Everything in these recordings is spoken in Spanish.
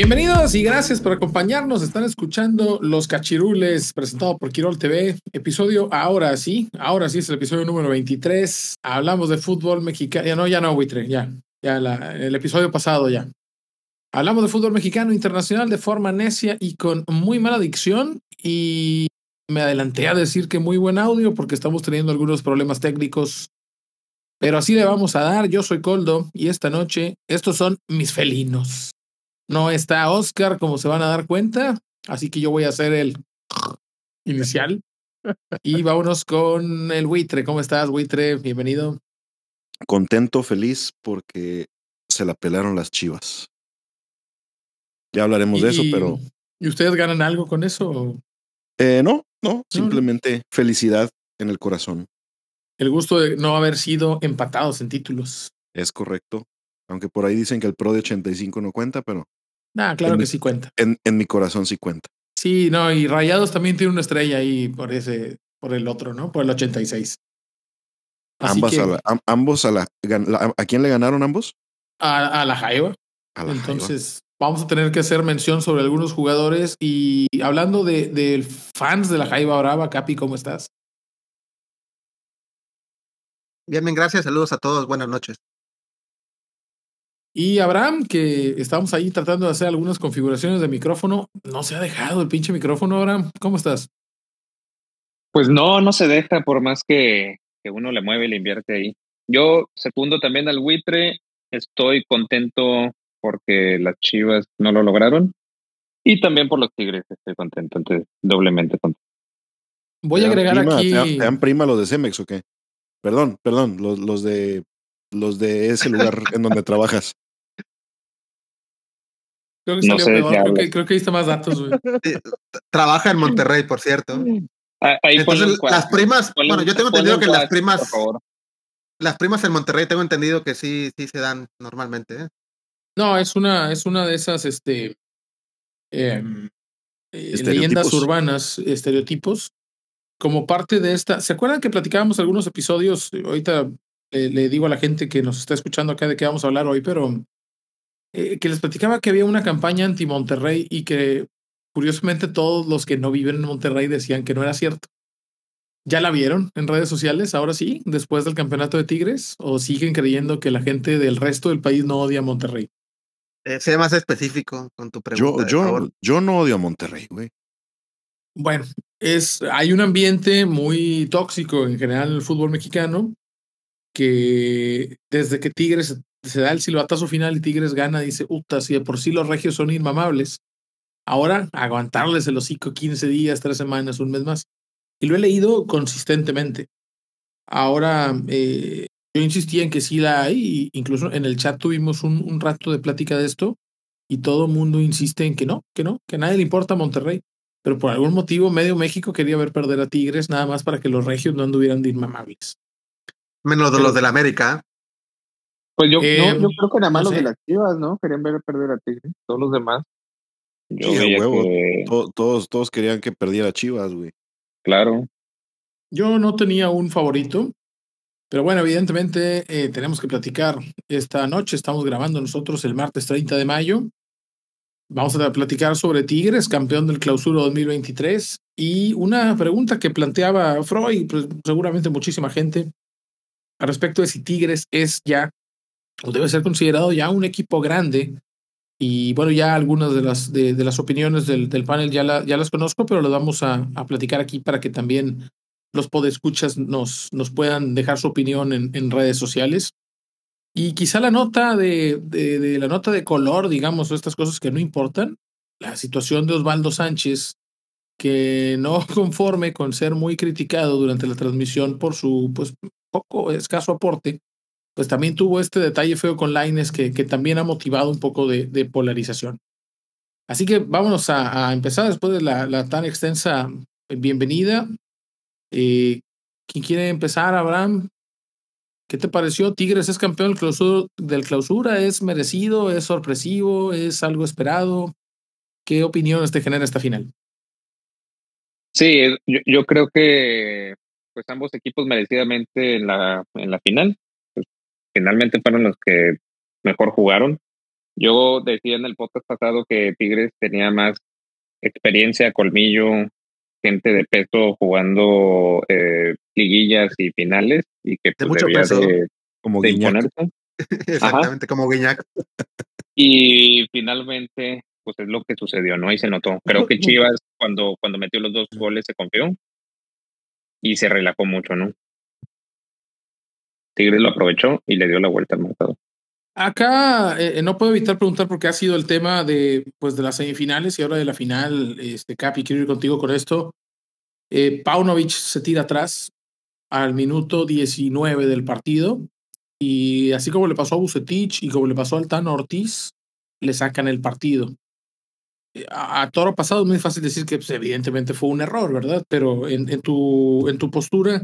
Bienvenidos y gracias por acompañarnos. Están escuchando Los Cachirules, presentado por Quirol TV. Episodio ahora sí, ahora sí es el episodio número 23. Hablamos de fútbol mexicano. Ya no, ya no, Buitre, ya. Ya el episodio pasado ya. Hablamos de fútbol mexicano internacional de forma necia y con muy mala dicción. Y me adelanté a decir que muy buen audio porque estamos teniendo algunos problemas técnicos. Pero así le vamos a dar. Yo soy Coldo y esta noche estos son mis felinos. No está Oscar, como se van a dar cuenta. Así que yo voy a hacer el inicial. Y vámonos con el buitre. ¿Cómo estás, buitre? Bienvenido. Contento, feliz, porque se la pelaron las chivas. Ya hablaremos de eso, pero. ¿Y ustedes ganan algo con eso? Eh, no, no, simplemente felicidad en el corazón. El gusto de no haber sido empatados en títulos. Es correcto. Aunque por ahí dicen que el Pro de 85 no cuenta, pero Ah, claro que sí cuenta. En, en, mi corazón sí cuenta. Sí, no, y Rayados también tiene una estrella ahí por ese, por el otro, ¿no? Por el 86. Ambas a la, ambos a la, a, quién le ganaron ambos? A, a la Jaiba. Entonces, vamos a tener que hacer mención sobre algunos jugadores. Y hablando de, de fans de la Jaiba Brava, Capi, ¿cómo estás? Bien, bien, gracias. Saludos a todos. Buenas noches. Y Abraham, que estamos ahí tratando de hacer algunas configuraciones de micrófono, no se ha dejado el pinche micrófono, Abraham. ¿Cómo estás? Pues no, no se deja por más que, que uno le mueve y le invierte ahí. Yo segundo también al buitre, estoy contento porque las Chivas no lo lograron y también por los Tigres estoy contento, entonces doblemente contento. Voy a agregar aquí. ¿te dan, prima los de Cemex o qué? Perdón, perdón, los, los de los de ese lugar en donde trabajas. Creo que no sé peor, creo, que, creo que más datos, güey. Trabaja en Monterrey, por cierto. Ah, ahí Entonces, las primas, bueno, yo tengo entendido que las primas, las primas en Monterrey tengo entendido que sí, sí se dan normalmente. ¿eh? No, es una, es una de esas, este, em, eh, leyendas urbanas, estereotipos, como parte de esta. ¿Se acuerdan que platicábamos algunos episodios? Ahorita le digo a la gente que nos está escuchando acá de qué vamos a hablar hoy, pero eh, que les platicaba que había una campaña anti-Monterrey y que curiosamente todos los que no viven en Monterrey decían que no era cierto. ¿Ya la vieron en redes sociales? Ahora sí, después del campeonato de Tigres, o siguen creyendo que la gente del resto del país no odia a Monterrey? Eh, sea más específico con tu pregunta. Yo, yo, yo no odio a Monterrey, güey. Bueno, es, hay un ambiente muy tóxico en general en el fútbol mexicano que desde que Tigres se da el silbatazo final y Tigres gana, dice, uta, si de por sí los regios son inmamables, ahora aguantarles el hocico 15 días, 3 semanas, un mes más. Y lo he leído consistentemente. Ahora, eh, yo insistía en que sí la hay, incluso en el chat tuvimos un, rato de plática de esto, y todo el mundo insiste en que no, que no, que a nadie le importa Monterrey. Pero por algún motivo, medio México quería ver perder a Tigres nada más para que los regios no anduvieran de inmamables. Menos de los del América. Pues yo, yo em, creo que nada más los de las Chivas, ¿no? Querían ver perder a Tigres. Todos los demás. Yo huevo. todos, todos querían que perdiera Chivas, güey. Claro. Yo no tenía un favorito, pero bueno, evidentemente eh, tenemos que platicar esta noche. Estamos grabando nosotros el martes 30 de mayo. Vamos a platicar sobre Tigres, campeón del clausura 2023. Y una pregunta que planteaba Freud, pues seguramente muchísima gente, al respecto de si Tigres es ya o debe ser considerado ya un equipo grande. Y bueno, ya algunas de las, de, las opiniones del, panel ya, ya las conozco, pero las vamos a, a, platicar aquí para que también los podescuchas nos, nos puedan dejar su opinión en, redes sociales. Y quizá la nota de, de, la nota de color, digamos, estas cosas que no importan, la situación de Osvaldo Sánchez que no conforme con ser muy criticado durante la transmisión por su pues poco escaso aporte, pues también tuvo este detalle feo con Lines que, que también ha motivado un poco de, de polarización. Así que vámonos a, empezar después de la, la, tan extensa bienvenida. Eh, ¿Quién quiere empezar, Abraham? ¿Qué te pareció? Tigres es campeón del clausura, del clausura, ¿es merecido? ¿Es sorpresivo? ¿Es algo esperado? ¿Qué opiniones te genera esta final? Sí, yo, creo que pues ambos equipos merecidamente en la, en la final. Pues, finalmente fueron los que mejor jugaron. Yo decía en el podcast pasado que Tigres tenía más experiencia, colmillo, gente de peso jugando eh, liguillas y finales y que pues, de mucho peso, como Guiñac. Exactamente, como Guiñac. Y finalmente, pues es lo que sucedió, ¿no? Y se notó. Creo que Chivas, cuando, cuando metió los dos goles, se confió y se relajó mucho, ¿no? Tigres lo aprovechó y le dio la vuelta al marcador. Acá eh, no puedo evitar preguntar porque ha sido el tema de, pues, de las semifinales y ahora de la final. Este, Capi, quiero ir contigo con esto. Eh, Paunovic se tira atrás al minuto 19 del partido y así como le pasó a Bucetich y como le pasó al Tano Ortiz, le sacan el partido. Eh, a, Toro pasado es muy fácil decir que pues, evidentemente fue un error, ¿verdad? Pero en, en, tu, en tu postura,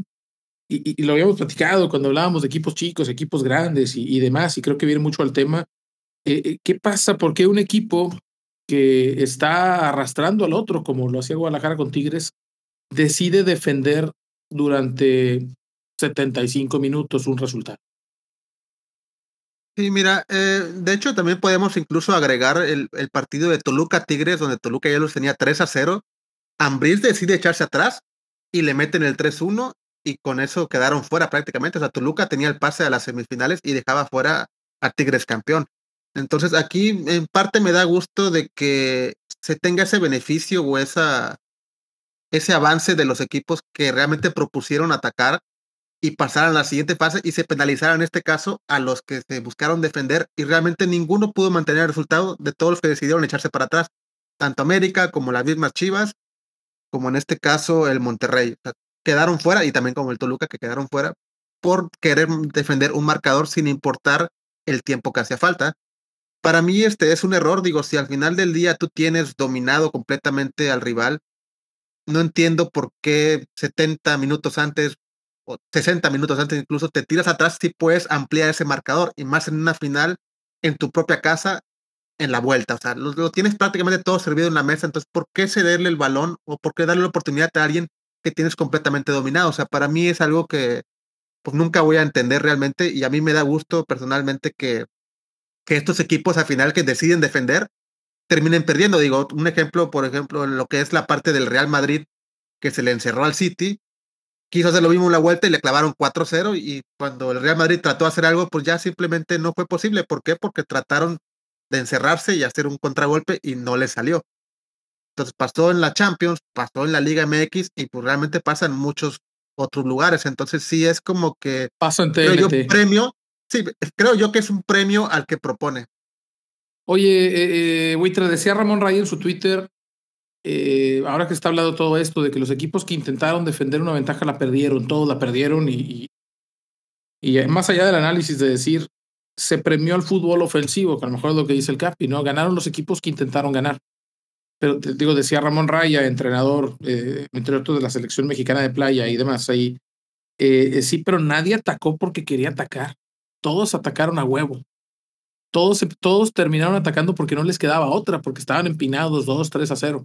y, lo habíamos platicado cuando hablábamos de equipos chicos, equipos grandes y, demás, y creo que viene mucho al tema. Eh, eh, ¿Qué pasa? ¿Por qué un equipo que está arrastrando al otro, como lo hacía Guadalajara con Tigres, decide defender durante 75 minutos un resultado? Sí, mira, eh, de hecho también podemos incluso agregar el, partido de Toluca Tigres, donde Toluca ya los tenía 3 a 0. Ambriz decide echarse atrás y le meten el 3-1 y con eso quedaron fuera prácticamente. O sea, Toluca tenía el pase a las semifinales y dejaba fuera a Tigres campeón. Entonces aquí en parte me da gusto de que se tenga ese beneficio o esa, ese avance de los equipos que realmente propusieron atacar y pasaran a la siguiente fase y se penalizaran en este caso a los que se buscaron defender y realmente ninguno pudo mantener el resultado de todos los que decidieron echarse para atrás, tanto América como las mismas Chivas, como en este caso el Monterrey quedaron fuera y también como el Toluca que quedaron fuera por querer defender un marcador sin importar el tiempo que hacía falta. Para mí este es un error, digo, si al final del día tú tienes dominado completamente al rival, no entiendo por qué 70 minutos antes o 60 minutos antes incluso te tiras atrás si puedes ampliar ese marcador y más en una final en tu propia casa en la vuelta, o sea, lo, tienes prácticamente todo servido en la mesa, entonces ¿por qué cederle el balón o por qué darle la oportunidad a alguien que tienes completamente dominado. O sea, para mí es algo que pues nunca voy a entender realmente y a mí me da gusto personalmente que, que estos equipos al final que deciden defender terminen perdiendo. Digo, un ejemplo, por ejemplo, lo que es la parte del Real Madrid que se le encerró al City, quiso hacer lo mismo en la vuelta y le clavaron 4-0 y cuando el Real Madrid trató de hacer algo, pues ya simplemente no fue posible. ¿Por qué? Porque trataron de encerrarse y hacer un contragolpe y no les salió. Entonces pasó en la Champions, pasó en la Liga MX y pues realmente pasa en muchos otros lugares. Entonces sí es como que pasa en creo yo premio, sí, creo yo que es un premio al que propone. Oye, eh, eh decía Ramón Ray en su Twitter, eh, ahora que está hablando todo esto, de que los equipos que intentaron defender una ventaja la perdieron, todos la perdieron y, y, más allá del análisis de decir, se premió al fútbol ofensivo, que a lo mejor es lo que dice el Capi, ¿no? Ganaron los equipos que intentaron ganar pero te digo, decía Ramón Raya, entrenador, eh, entre otros de la selección mexicana de playa y demás ahí, eh, eh, sí, pero nadie atacó porque quería atacar. Todos atacaron a huevo. Todos, todos terminaron atacando porque no les quedaba otra, porque estaban empinados 2, 3 a 0.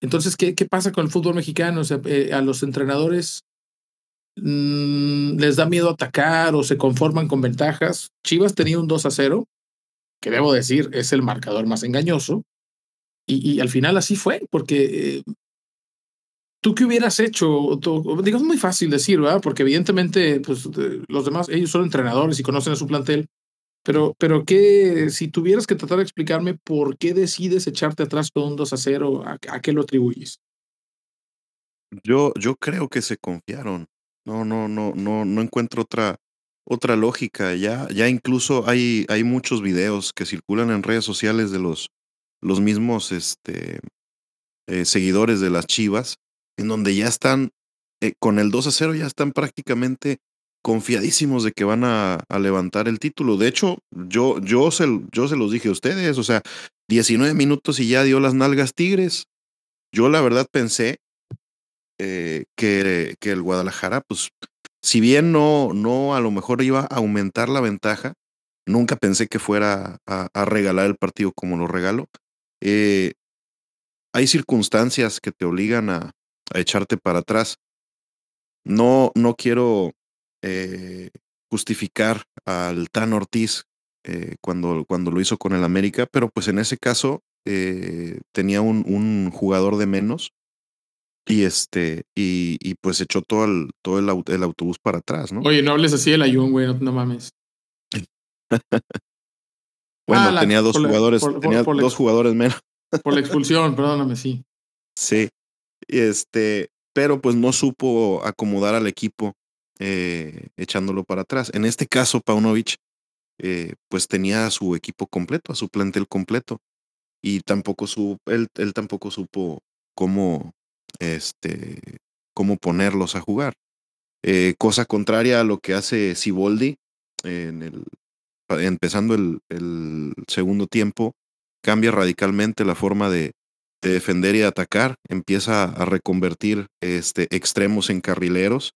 Entonces, ¿qué, qué pasa con el fútbol mexicano? Sea, a los entrenadores mmm, les da miedo atacar o se conforman con ventajas. Chivas tenía un 2 a 0, que debo decir es el marcador más engañoso, y, al final así fue, porque eh, tú qué hubieras hecho, digo, es muy fácil decir, ¿verdad? Porque evidentemente, pues los demás, ellos son entrenadores y conocen a su plantel, pero, pero que si tuvieras que tratar de explicarme por qué decides echarte atrás con un 2 a 0, ¿a, qué lo atribuyes? Yo, yo creo que se confiaron. No, no, no, no, no encuentro otra, otra lógica. Ya, ya incluso hay, hay muchos videos que circulan en redes sociales de los los mismos este, eh, seguidores de las Chivas, en donde ya están, eh, con el 2 a 0, ya están prácticamente confiadísimos de que van a, levantar el título. De hecho, yo, yo, se, yo se los dije a ustedes, o sea, 19 minutos y ya dio las nalgas Tigres. Yo la verdad pensé eh, que, que el Guadalajara, pues, si bien no, no a lo mejor iba a aumentar la ventaja, nunca pensé que fuera a, a regalar el partido como lo regaló. Eh, hay circunstancias que te obligan a, a echarte para atrás. No, no quiero eh, justificar al Tan Ortiz eh, cuando, cuando lo hizo con el América, pero pues en ese caso eh, tenía un, un, jugador de menos y este y, y pues echó todo el, todo el, el, autobús para atrás, ¿no? Oye, no hables así del Ayun, güey, no, no mames. bueno, ah, la, tenía dos jugadores, por, tenía por, dos jugadores menos. Por la expulsión, perdóname, sí. Sí. Este, pero pues no supo acomodar al equipo eh, echándolo para atrás. En este caso, Paunovic, eh, pues tenía a su equipo completo, a su plantel completo. Y tampoco su, él, él tampoco supo cómo, este, cómo ponerlos a jugar. Eh, cosa contraria a lo que hace Siboldi en el, empezando el, segundo tiempo, cambia radicalmente la forma de, de, defender y atacar, empieza a reconvertir este, extremos en carrileros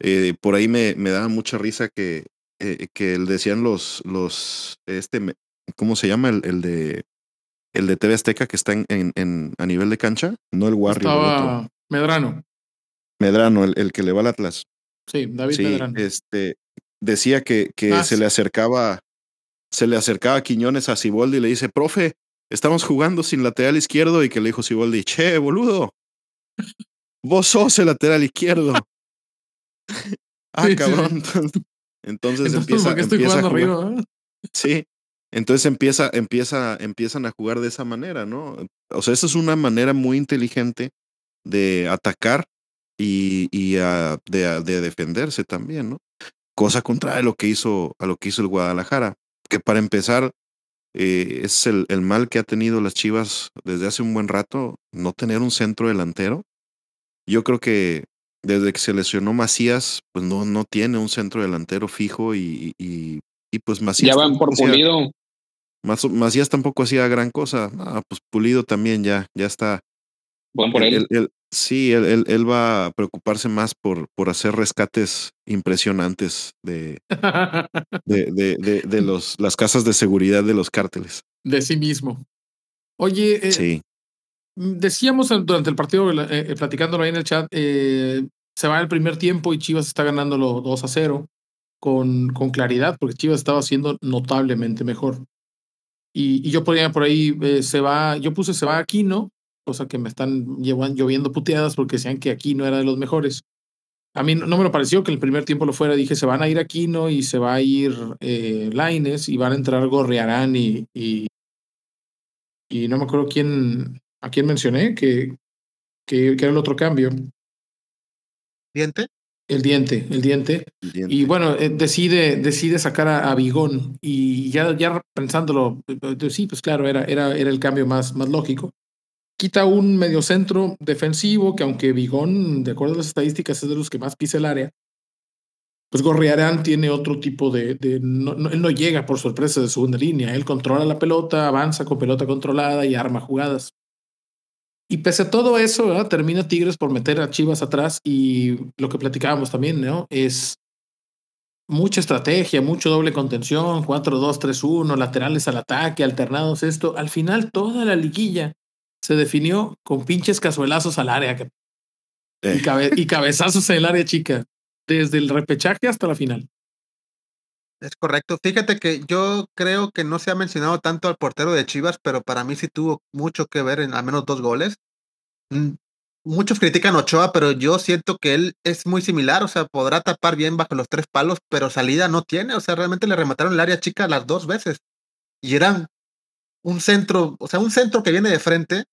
eh, por ahí me, me daba mucha risa que, eh, que decían los, los, este, ¿cómo se llama? El, el de, el de TV Azteca que está en, en, en, a nivel de cancha, no el Warrior. Estaba el Medrano. Medrano, el, el, que le va al Atlas. Sí, David sí, Medrano. Este, decía que, que ah, se sí. le acercaba, se le acercaba a Quiñones a Ciboldi y le dice, profe, estamos jugando sin lateral izquierdo y que le dijo Ciboldi, che, boludo, vos sos el lateral izquierdo. ah, cabrón. Entonces, entonces empieza, ¿por estoy empieza arriba? ¿eh? Sí. Entonces empieza, empieza, empiezan a jugar de esa manera, ¿no? O sea, esa es una manera muy inteligente de atacar y, y a, de, a, de, defenderse también, ¿no? Cosa contraria a lo que hizo, a lo que hizo el Guadalajara, que para empezar eh, es el, el mal que ha tenido las Chivas desde hace un buen rato, no tener un centro delantero. Yo creo que desde que se lesionó Macías, pues no, no tiene un centro delantero fijo y, y, y pues Macías. Ya van por hacía, Pulido. Macías tampoco hacía gran cosa. Ah, pues Pulido también ya, ya está. Por él. él, él sí, él, él, va a preocuparse más por, por hacer rescates impresionantes de, de, de, de, de los, las casas de seguridad de los cárteles. De sí mismo. Oye, eh, sí. Decíamos durante el partido, eh, eh, platicándolo ahí en el chat, eh, se va el primer tiempo y Chivas está ganándolo 2 a 0 con, con claridad, porque Chivas estaba haciendo notablemente mejor. Y, y yo ponía por ahí, eh, se va, yo puse se va Aquino, cosa que me están llevan, lloviendo puteadas porque decían que Aquino era de los mejores. A mí no, me lo pareció que el primer tiempo lo fuera. Dije, se van a ir Aquino y se va a ir Laines y van a entrar Gorriarán y, y no me acuerdo quién, ¿A quién mencioné? Que, que, que, era el otro cambio. ¿Diente? El diente, el diente. El diente. Y bueno, eh, decide, decide sacar a, a, Bigón. Y ya, ya pensándolo, eh, sí, pues claro, era, era, era el cambio más, más lógico. Quita un mediocentro defensivo que aunque Bigón, de acuerdo a las estadísticas, es de los que más pisa el área, pues Gorriarán tiene otro tipo de... de no, no, él no llega por sorpresa de segunda línea, él controla la pelota, avanza con pelota controlada y arma jugadas. Y pese a todo eso, ¿verdad? termina Tigres por meter a Chivas atrás y lo que platicábamos también, ¿no? Es mucha estrategia, mucho doble contención, 4-2-3-1, laterales al ataque, alternados, esto. Al final, toda la liguilla se definió con pinches cazuelazos al área eh. y, cabe... y cabezazos en el área chica, desde el repechaje hasta la final. Es correcto. Fíjate que yo creo que no se ha mencionado tanto al portero de Chivas, pero para mí sí tuvo mucho que ver en al menos dos goles. Mm, muchos critican a Ochoa, pero yo siento que él es muy similar, o sea, podrá tapar bien bajo los tres palos, pero salida no tiene, o sea, realmente le remataron el área chica las dos veces. Y eran un centro, o sea, un centro que viene de frente.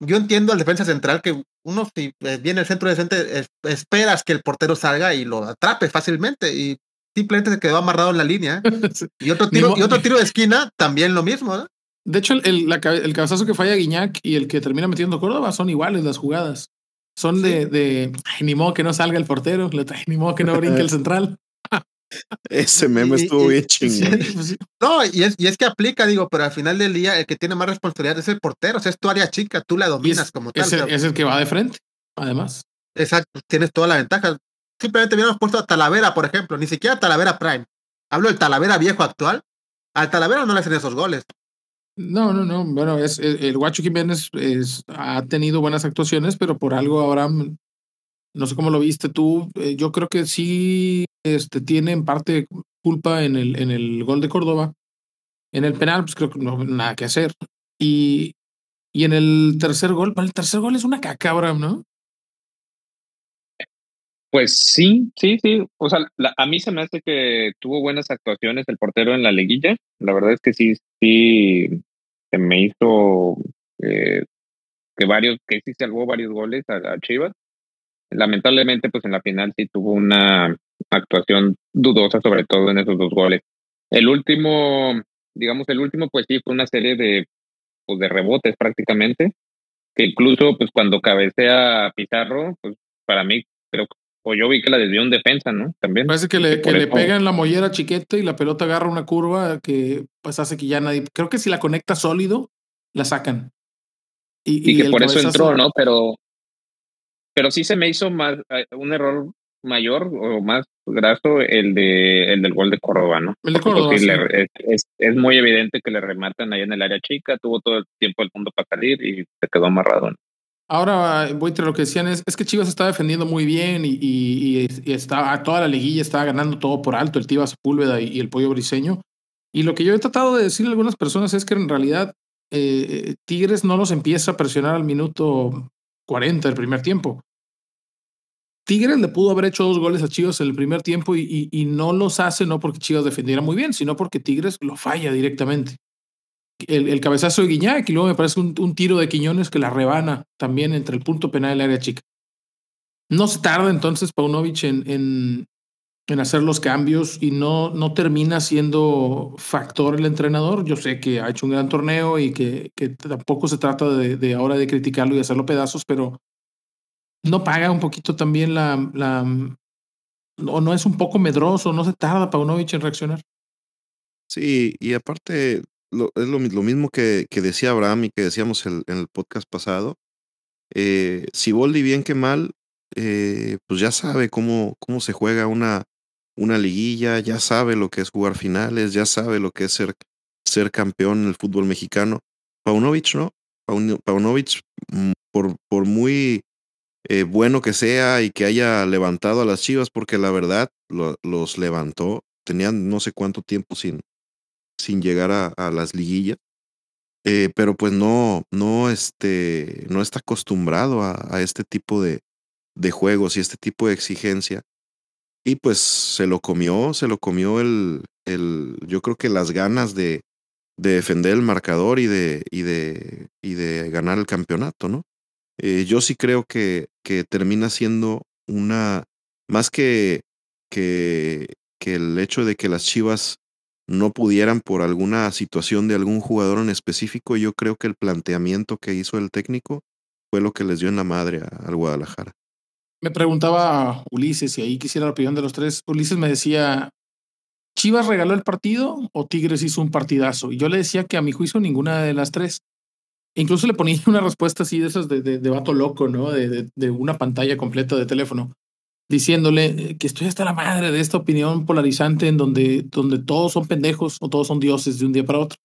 Yo entiendo al defensa central que uno si eh, viene el centro de frente, esperas que el portero salga y lo atrape fácilmente y simplemente se quedó amarrado en la línea. Y otro tiro, y otro tiro de esquina, también lo mismo. ¿eh? De hecho, el, el cabezazo que falla Guiñac y el que termina metiendo Córdoba son iguales las jugadas. Son de, de ni modo que no salga el portero, ni modo que no brinque el central. Ese meme estuvo bien chingón. Pues no, y es, y es que aplica, digo, pero al final del día el que tiene más responsabilidad es el portero, o sea, es tu área chica, tú la dominas como tal. Es el, que va de frente, además. Exacto, tienes toda la ventaja. Simplemente hubiéramos puesto a Talavera, por ejemplo, ni siquiera Talavera Prime. Hablo del Talavera viejo actual. Al Talavera no le hacen esos goles. No, no, no. Bueno, es, el, Guacho Jiménez ha tenido buenas actuaciones, pero por algo ahora, no sé cómo lo viste tú. Eh, yo creo que sí este, tiene en parte culpa en el, en el gol de Córdoba. En el penal, pues creo que no nada que hacer. Y, y en el tercer gol, el tercer gol es una caca, ¿no? Pues sí, sí, sí. O sea, a mí se me hace que tuvo buenas actuaciones el portero en la liguilla. La verdad es que sí, sí, se me hizo eh, que varios, que sí salvó varios goles a, Chivas. Lamentablemente, pues en la final sí tuvo una actuación dudosa, sobre todo en esos dos goles. El último, digamos, el último, pues sí, fue una serie de, pues, de rebotes prácticamente, que incluso, pues cuando cabecea Pizarro, pues para mí creo que o yo vi que la desvió un defensa, ¿no? También. Parece que le, que le pega en la mollera chiquete y la pelota agarra una curva que pues hace que ya nadie. Creo que si la conecta sólido, la sacan. Y, que por eso entró, ¿no? Pero, pero sí se me hizo más eh, un error mayor o más graso el de el del gol de Córdoba, ¿no? El de Córdoba. es, es, muy evidente que le rematan ahí en el área chica, tuvo todo el tiempo el mundo para salir y se quedó amarrado. ¿no? Ahora, voy lo que decían es, que Chivas está defendiendo muy bien y, toda la liguilla está ganando todo por alto, el Tiva Sepúlveda y, el Pollo Briseño. Y lo que yo he tratado de decirle a algunas personas es que en realidad eh, Tigres no los empieza a presionar al minuto 40 del primer tiempo. Tigres le pudo haber hecho dos goles a Chivas en el primer tiempo y no los hace no porque Chivas defendiera muy bien, sino porque Tigres lo falla directamente el, cabezazo de Guiñac y luego me parece un, tiro de Quiñones que la rebana también entre el punto penal y el área chica. No se tarda entonces Paunovic en, en, en, hacer los cambios y no, no termina siendo factor el entrenador. Yo sé que ha hecho un gran torneo y que, que tampoco se trata de, de, ahora de criticarlo y hacerlo pedazos, pero no paga un poquito también la... la o no es un poco medroso, no se tarda Paunovic en reaccionar. Sí, y aparte es lo, mismo que, que, decía Abraham y que decíamos en el podcast pasado. Eh, si Boldi bien que mal, eh, pues ya sabe cómo, cómo se juega una, una liguilla, ya sabe lo que es jugar finales, ya sabe lo que es ser, ser campeón en el fútbol mexicano. Paunovic, ¿no? Paunovic, mm, por, por muy eh, bueno que sea y que haya levantado a las Chivas, porque la verdad los levantó, tenían no sé cuánto tiempo sin, sin llegar a, las liguillas. Eh, pero pues no, no, este, no está acostumbrado a, este tipo de, de, juegos y este tipo de exigencia. Y pues se lo comió, se lo comió el, el yo creo que las ganas de, de defender el marcador y de, y de, y de ganar el campeonato, ¿no? Eh, yo sí creo que, que termina siendo una, más que, que, que el hecho de que las Chivas no pudieran por alguna situación de algún jugador en específico, yo creo que el planteamiento que hizo el técnico fue lo que les dio en la madre al Guadalajara. Me preguntaba Ulises y ahí quisiera la opinión de los tres. Ulises me decía, ¿Chivas regaló el partido o Tigres hizo un partidazo? Y yo le decía que a mi juicio ninguna de las tres. incluso le ponía una respuesta así de esas de, de, vato loco, ¿no? De, de, una pantalla completa de teléfono diciéndole eh, que estoy hasta la madre de esta opinión polarizante en donde, donde todos son pendejos o todos son dioses de un día para otro.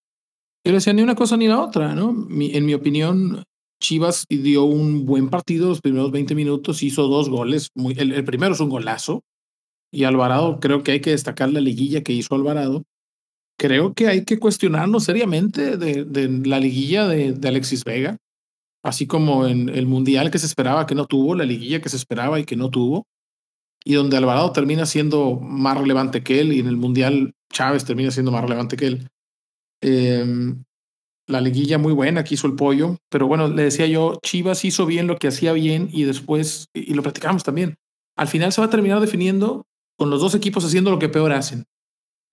Yo le decía ni una cosa ni la otra, ¿no? en mi opinión, Chivas dio un buen partido los primeros 20 minutos, hizo dos goles. El, primero es un golazo. Y Alvarado, creo que hay que destacar la liguilla que hizo Alvarado. Creo que hay que cuestionarnos seriamente de, de la liguilla de, de Alexis Vega, así como en el Mundial que se esperaba que no tuvo, la liguilla que se esperaba y que no tuvo y donde Alvarado termina siendo más relevante que él y en el Mundial Chávez termina siendo más relevante que él. Em, la liguilla muy buena que hizo el pollo, pero bueno, le decía yo, Chivas hizo bien lo que hacía bien y después, y, lo platicamos también, al final se va a terminar definiendo con los dos equipos haciendo lo que peor hacen.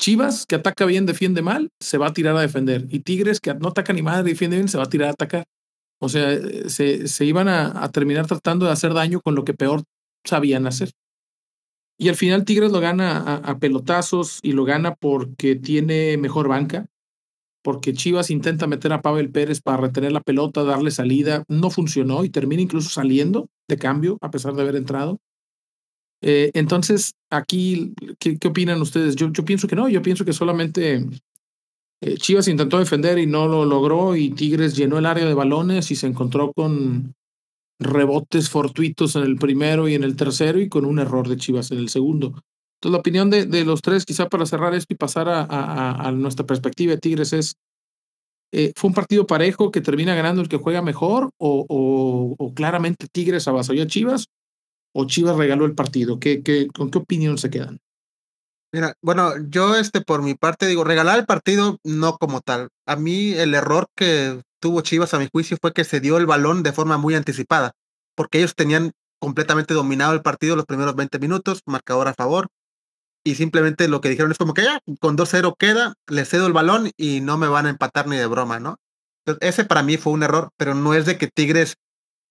Chivas, que ataca bien, defiende mal, se va a tirar a defender. Y Tigres, que no ataca ni madre, defiende bien, se va a tirar a atacar. O sea, eh, se, se iban a, a, terminar tratando de hacer daño con lo que peor sabían hacer. Y al final Tigres lo gana a, pelotazos y lo gana porque tiene mejor banca, porque Chivas intenta meter a Pavel Pérez para retener la pelota, darle salida, no funcionó y termina incluso saliendo de cambio a pesar de haber entrado. Eh, entonces, aquí, ¿qué, ¿qué, opinan ustedes? Yo, yo pienso que no, yo pienso que solamente eh, Chivas intentó defender y no lo logró y Tigres llenó el área de balones y se encontró con rebotes fortuitos en el primero y en el tercero y con un error de Chivas en el segundo. Entonces, la opinión de, de los tres, quizá para cerrar esto y pasar a, a, nuestra perspectiva de Tigres es, eh, ¿fue un partido parejo que termina ganando el que juega mejor o, o, o claramente Tigres avasalló a Chivas o Chivas regaló el partido? ¿Qué, qué, ¿Con qué opinión se quedan? Mira, bueno, yo este por mi parte digo, regalar el partido no como tal. A mí el error que tuvo Chivas a mi juicio fue que se dio el balón de forma muy anticipada, porque ellos tenían completamente dominado el partido los primeros 20 minutos, marcador a favor, y simplemente lo que dijeron es como que ya, con 2-0 queda, le cedo el balón y no me van a empatar ni de broma, ¿no? Entonces, ese para mí fue un error, pero no es de que Tigres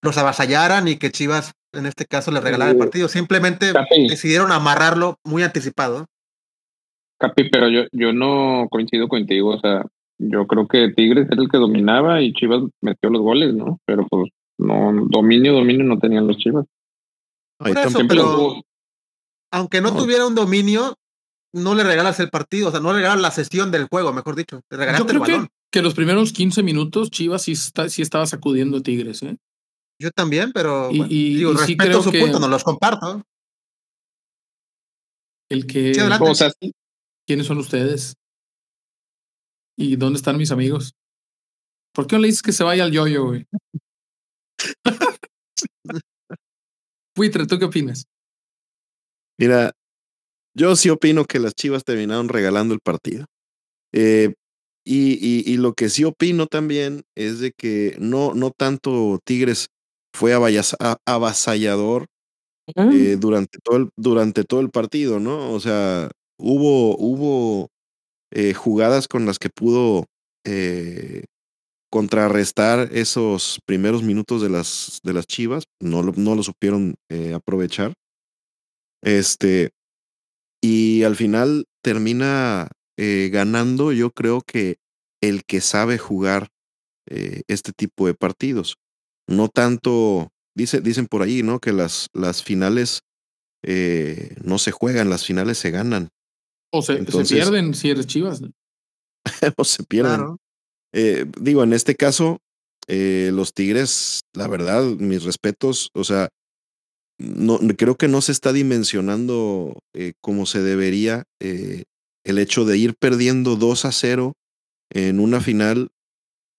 los avasallaran y que Chivas en este caso le regalara el partido, simplemente Capi. decidieron amarrarlo muy anticipado. Capi, pero yo, yo no coincido contigo, o sea, yo creo que Tigres era el que dominaba y Chivas metió los goles, ¿no? Pero pues no, dominio, dominio no tenían los Chivas. Por eso, pero, aunque no, no, tuviera un dominio, no le regalas el partido, o sea, no le regalas la sesión del juego, mejor dicho. Le regalaste Yo creo el balón. Que, que, los primeros 15 minutos Chivas sí, está, sí estaba sacudiendo Tigres, ¿eh? Yo también, pero y, bueno, y, digo, y respeto sí creo su que punto, no los comparto. El que. Sí, ¿Quiénes son ustedes? ¿Y dónde están mis amigos? ¿Por qué no le dices que se vaya al yoyo, güey? Buitre, ¿tú qué opinas? Mira, yo sí opino que las Chivas terminaron regalando el partido. Eh, y, y, y, lo que sí opino también es de que no, no tanto Tigres fue avasallador eh, durante, todo el, durante todo el partido, ¿no? O sea, hubo, hubo eh, jugadas con las que pudo eh, contrarrestar esos primeros minutos de las, de las Chivas, no lo, no lo supieron eh, aprovechar. Este, y al final termina eh, ganando, yo creo que el que sabe jugar este tipo de partidos. No tanto, dice, dicen por ahí, ¿no? Que las, las finales no se juegan, las finales se ganan. O se, Entonces- se pierden si eres Chivas. o se pierden. Claro. Eh, digo, en este caso, eh, los Tigres, la verdad, mis respetos, o sea, no, creo que no se está dimensionando eh, como se debería eh, el hecho de ir perdiendo 2 a 0 en una final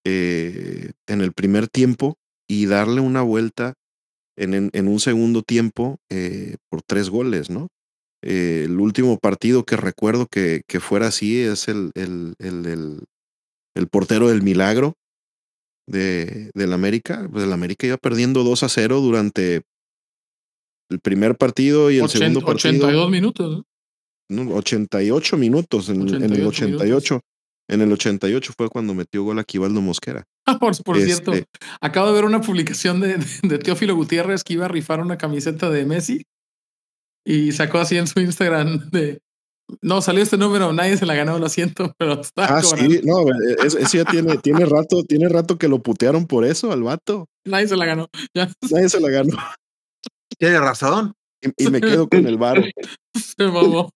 eh, en el primer tiempo y darle una vuelta en, en, en un segundo tiempo eh, por tres goles, ¿no? Eh, el último partido que recuerdo que, que fuera así es el, el, el, el, portero del milagro de, del América. Pues el América iba perdiendo 2 a 0 durante el primer partido y el segundo partido. 82 minutos. ¿no? No, 88 minutos. En, en el 88 minutos. 88. En el 88 fue cuando metió gol Aquivaldo Mosquera. Ah, por, por cierto, Este, acabo de ver una publicación de, de Teófilo Gutiérrez que iba a rifar una camiseta de Messi y sacó así en su Instagram de no salió este número, nadie se la ganó, lo siento, pero está Ah, cobrando. sí, no, es- ese ya tiene, tiene rato, tiene rato que lo putearon por eso al vato. nadie se la ganó. Ya Nadie se la ganó. Tiene razón. Y, y me quedo con el varo. se mamó.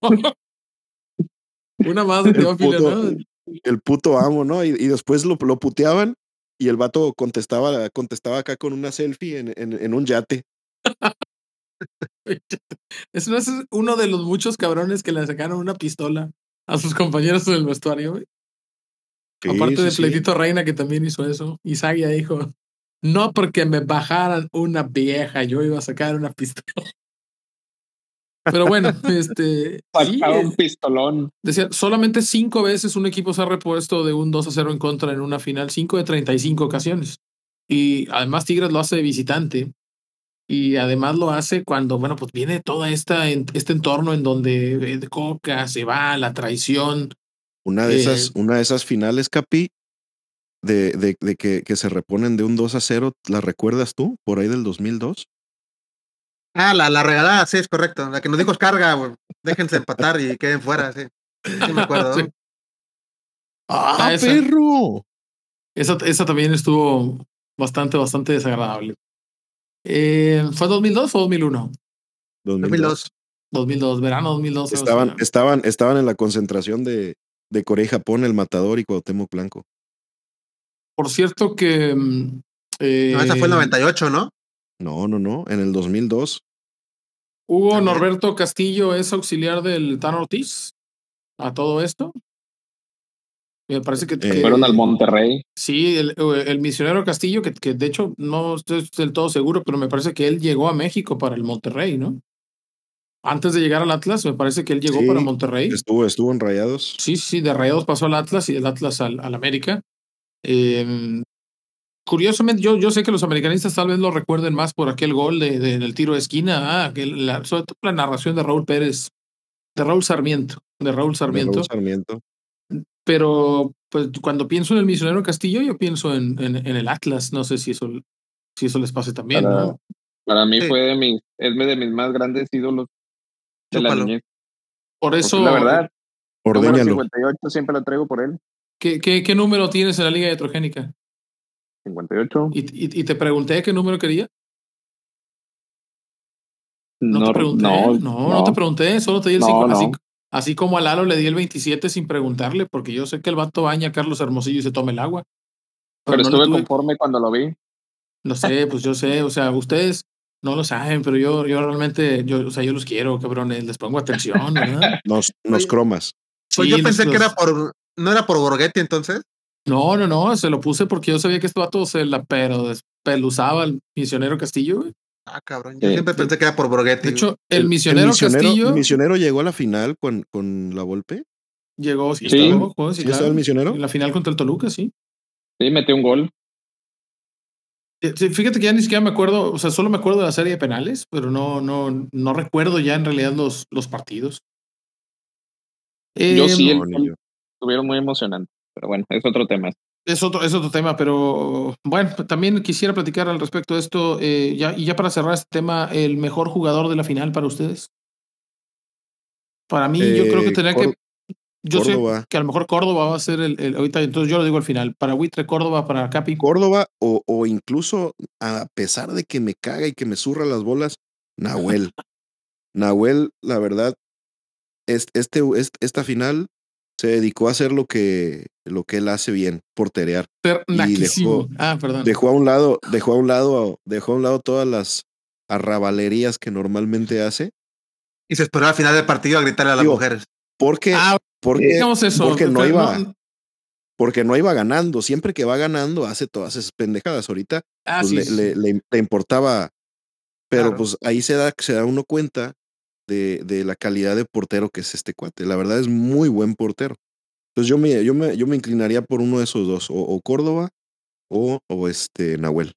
Una más de El Teófilo, puto, ¿no? el puto amo, ¿no? Y, y después lo, lo puteaban y el vato contestaba, contestaba acá con una selfie en, en, en un yate. Es no es uno de los muchos cabrones que le sacaron una pistola a sus compañeros en el vestuario, güey. Sí, Aparte sí, de sí. Pleitito Reina, que también hizo eso. Y Sagia dijo: No porque me bajaran una vieja, yo iba a sacar una pistola. Pero bueno, este. sí, Sacaba eh, un pistolón. decía, solamente cinco veces un equipo se ha repuesto de un 2 a 0 en contra en una final, cinco de 35 ocasiones. Y además Tigres lo hace de visitante. Y además lo hace cuando, bueno, pues viene todo esta, este entorno en donde eh, Coca se va, la traición. Una de esas, Eh, una de esas finales, Capi, de, de, de que, que se reponen de un 2 a 0, ¿la recuerdas tú? Por ahí del 2002. Ah, la, la regalada, sí, es correcto. La que nos dijo es carga, güey. Déjense empatar y queden fuera, sí. Sí, me acuerdo. Sí. ¡Ah, esa. perro! Esa, esa también estuvo bastante, bastante desagradable. Eh, ¿Fue 2002 o 2001? 2002. 2002, verano 2002. se Estaban, estaban, estaban en la concentración de, de Corea y Japón, el Matador y Cuauhtémoc Blanco. Por cierto que... eh, No, esa fue el 98, ¿no? No, no, no, en el 2002. Hugo También. Norberto Castillo es auxiliar del Tan Ortiz a todo esto. Me parece que, Eh, que- Fueron al Monterrey. sí, el, el misionero Castillo, que, que de hecho no estoy del todo seguro, pero me parece que él llegó a México para el Monterrey, ¿no? Antes de llegar al Atlas, me parece que él llegó Sí, para Monterrey. Estuvo, estuvo en Rayados. Sí, sí, de Rayados pasó al Atlas y del Atlas al, al América. Eh, curiosamente, yo, yo sé que los americanistas tal vez lo recuerden más por aquel gol de, de- en el tiro de esquina, ah, aquel- la- sobre todo la narración de Raúl Pérez, de Raúl Sarmiento, de Raúl de Sarmiento. Raúl Sarmiento. Pero pues cuando pienso en el misionero Castillo, yo pienso en, en, en el Atlas. No sé si eso, si eso les pase también, Para- ¿no? Para mí Sí. fue de mis, es de mis más grandes ídolos de la niñez. Por Porque eso, la verdad, número Ordéñalo. 58 siempre lo traigo por él. ¿qué, qué, qué número tienes en la Liga Heterogénica? 58. Y, y, y te pregunté qué número quería. No, No, te pregunté. no, No, no, te pregunté. Solo te di el No, 5. no. Así, así como a Lalo le di el 27 sin preguntarle, porque yo sé que el vato baña a Carlos Hermosillo y se toma el agua. Pero no estuve tuve- conforme cuando lo vi. No sé, pues yo sé. O sea, ustedes no lo saben, pero yo, yo realmente, yo, o sea, yo los quiero, cabrones. Les pongo atención, ¿verdad? Nos, nos cromas. Pues Sí, yo pensé que era por. ¿No era por Borghetti entonces? No, no, no, se lo puse porque yo sabía que este vato se la pero despeluzaba al misionero Castillo. güey. Ah, cabrón. Yo Sí. siempre pensé que era por Borghetti. De hecho, el, misionero, misionero, Castillo el misionero llegó a la final con, con la Volpe. llegó, sí, Sí. sí, ¿Sí claro. estaba el misionero? En la final contra el Toluca, sí. Sí, metió un gol. Eh, sí, Fíjate que ya ni siquiera me acuerdo, o sea, solo me acuerdo de la serie de penales, pero no, no, no recuerdo ya en realidad los, los partidos. Yo Eh, sí, el no, ni gol yo. estuvieron muy emocionantes. Pero bueno, es otro tema. Es otro, es otro tema, pero bueno, también quisiera platicar al respecto de esto. eh, ya, y ya para cerrar este tema, el mejor jugador de la final para ustedes. Para mí, yo creo que Eh, tenía Cor- que. Yo sé que a lo mejor Córdoba va a ser el, el- Ahorita, entonces yo lo digo al final. Para Buitre, Córdoba, para Capi. Córdoba o, o incluso a pesar de que me caga y que me zurra las bolas, Nahuel. Nahuel, la verdad, es- este, est- esta final se dedicó a hacer lo que, lo que él hace bien, porterear. Ser y dejó- Ah, perdón. Dejó a un lado, dejó a un lado, dejó a un lado todas las arrabalerías que normalmente hace. Y se esperó al final del partido a gritarle a las Digo, mujeres. Porque, Ah, porque, eso. porque no iba, porque no iba ganando. Siempre que va ganando, hace todas esas pendejadas. Ahorita ah, pues sí, le, sí. le- le- le importaba. Pero Claro. pues ahí se da, se da uno cuenta de, de la calidad de portero que es este cuate. La verdad es muy buen portero. Entonces yo me, yo me, yo me inclinaría por uno de esos dos, o, o Córdoba o, o este Nahuel.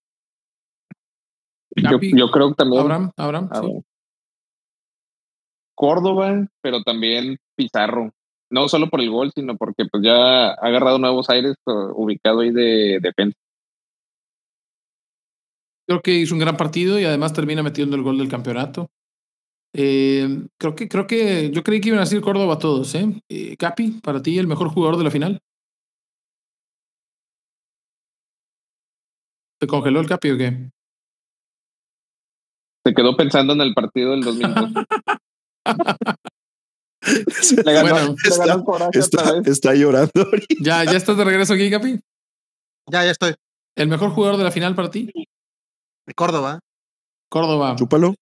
Yo, yo creo que también. Abraham, Abraham. Sí. Córdoba, pero también Pizarro. No solo por el gol, sino porque pues ya ha agarrado nuevos aires uh, ubicado ahí de defensa. Creo que hizo un gran partido y además termina metiendo el gol del campeonato. Eh, creo que, creo que yo creí que iban a decir Córdoba todos, ¿eh? Eh, Capi, para ti el mejor jugador de la final. ¿Se congeló el Capi o qué? Se quedó pensando en el partido del 2002. le ganó, Bueno, le ganó otra Está, vez. está llorando ahorita. ¿Ya, ¿Ya estás de regreso aquí, Capi? Ya, ya estoy. ¿El mejor jugador de la final para ti? De Córdoba. Córdoba. Chúpalo.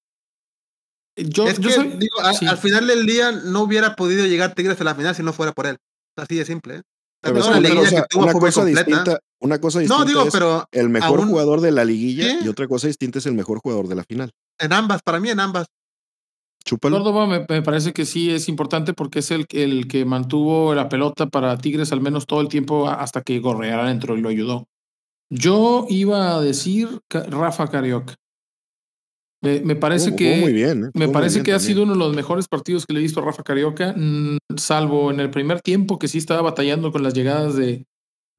Yo, es yo que, soy. digo, a- sí. al final del día no hubiera podido llegar Tigres a la final si no fuera por él. Así de simple. ¿eh? Pero También es la que, liguilla o sea, que tuvo una cosa completa. distinta, una cosa distinta No, digo, es pero el mejor aún- jugador de la liguilla ¿Qué? y otra cosa distinta es el mejor jugador de la final. en ambas, para mí en ambas. Chúpalo. Córdoba me, me parece que sí es importante porque es el, el que mantuvo la pelota para Tigres al menos todo el tiempo hasta que Gorreara entró y lo ayudó. Yo iba a decir Rafa Carioca. Me, parece Jugó que. muy bien, ¿eh? Me parece bien que ha sido uno de los mejores partidos que le he visto a Rafa Carioca, mm, salvo en el primer tiempo que sí estaba batallando con las llegadas de,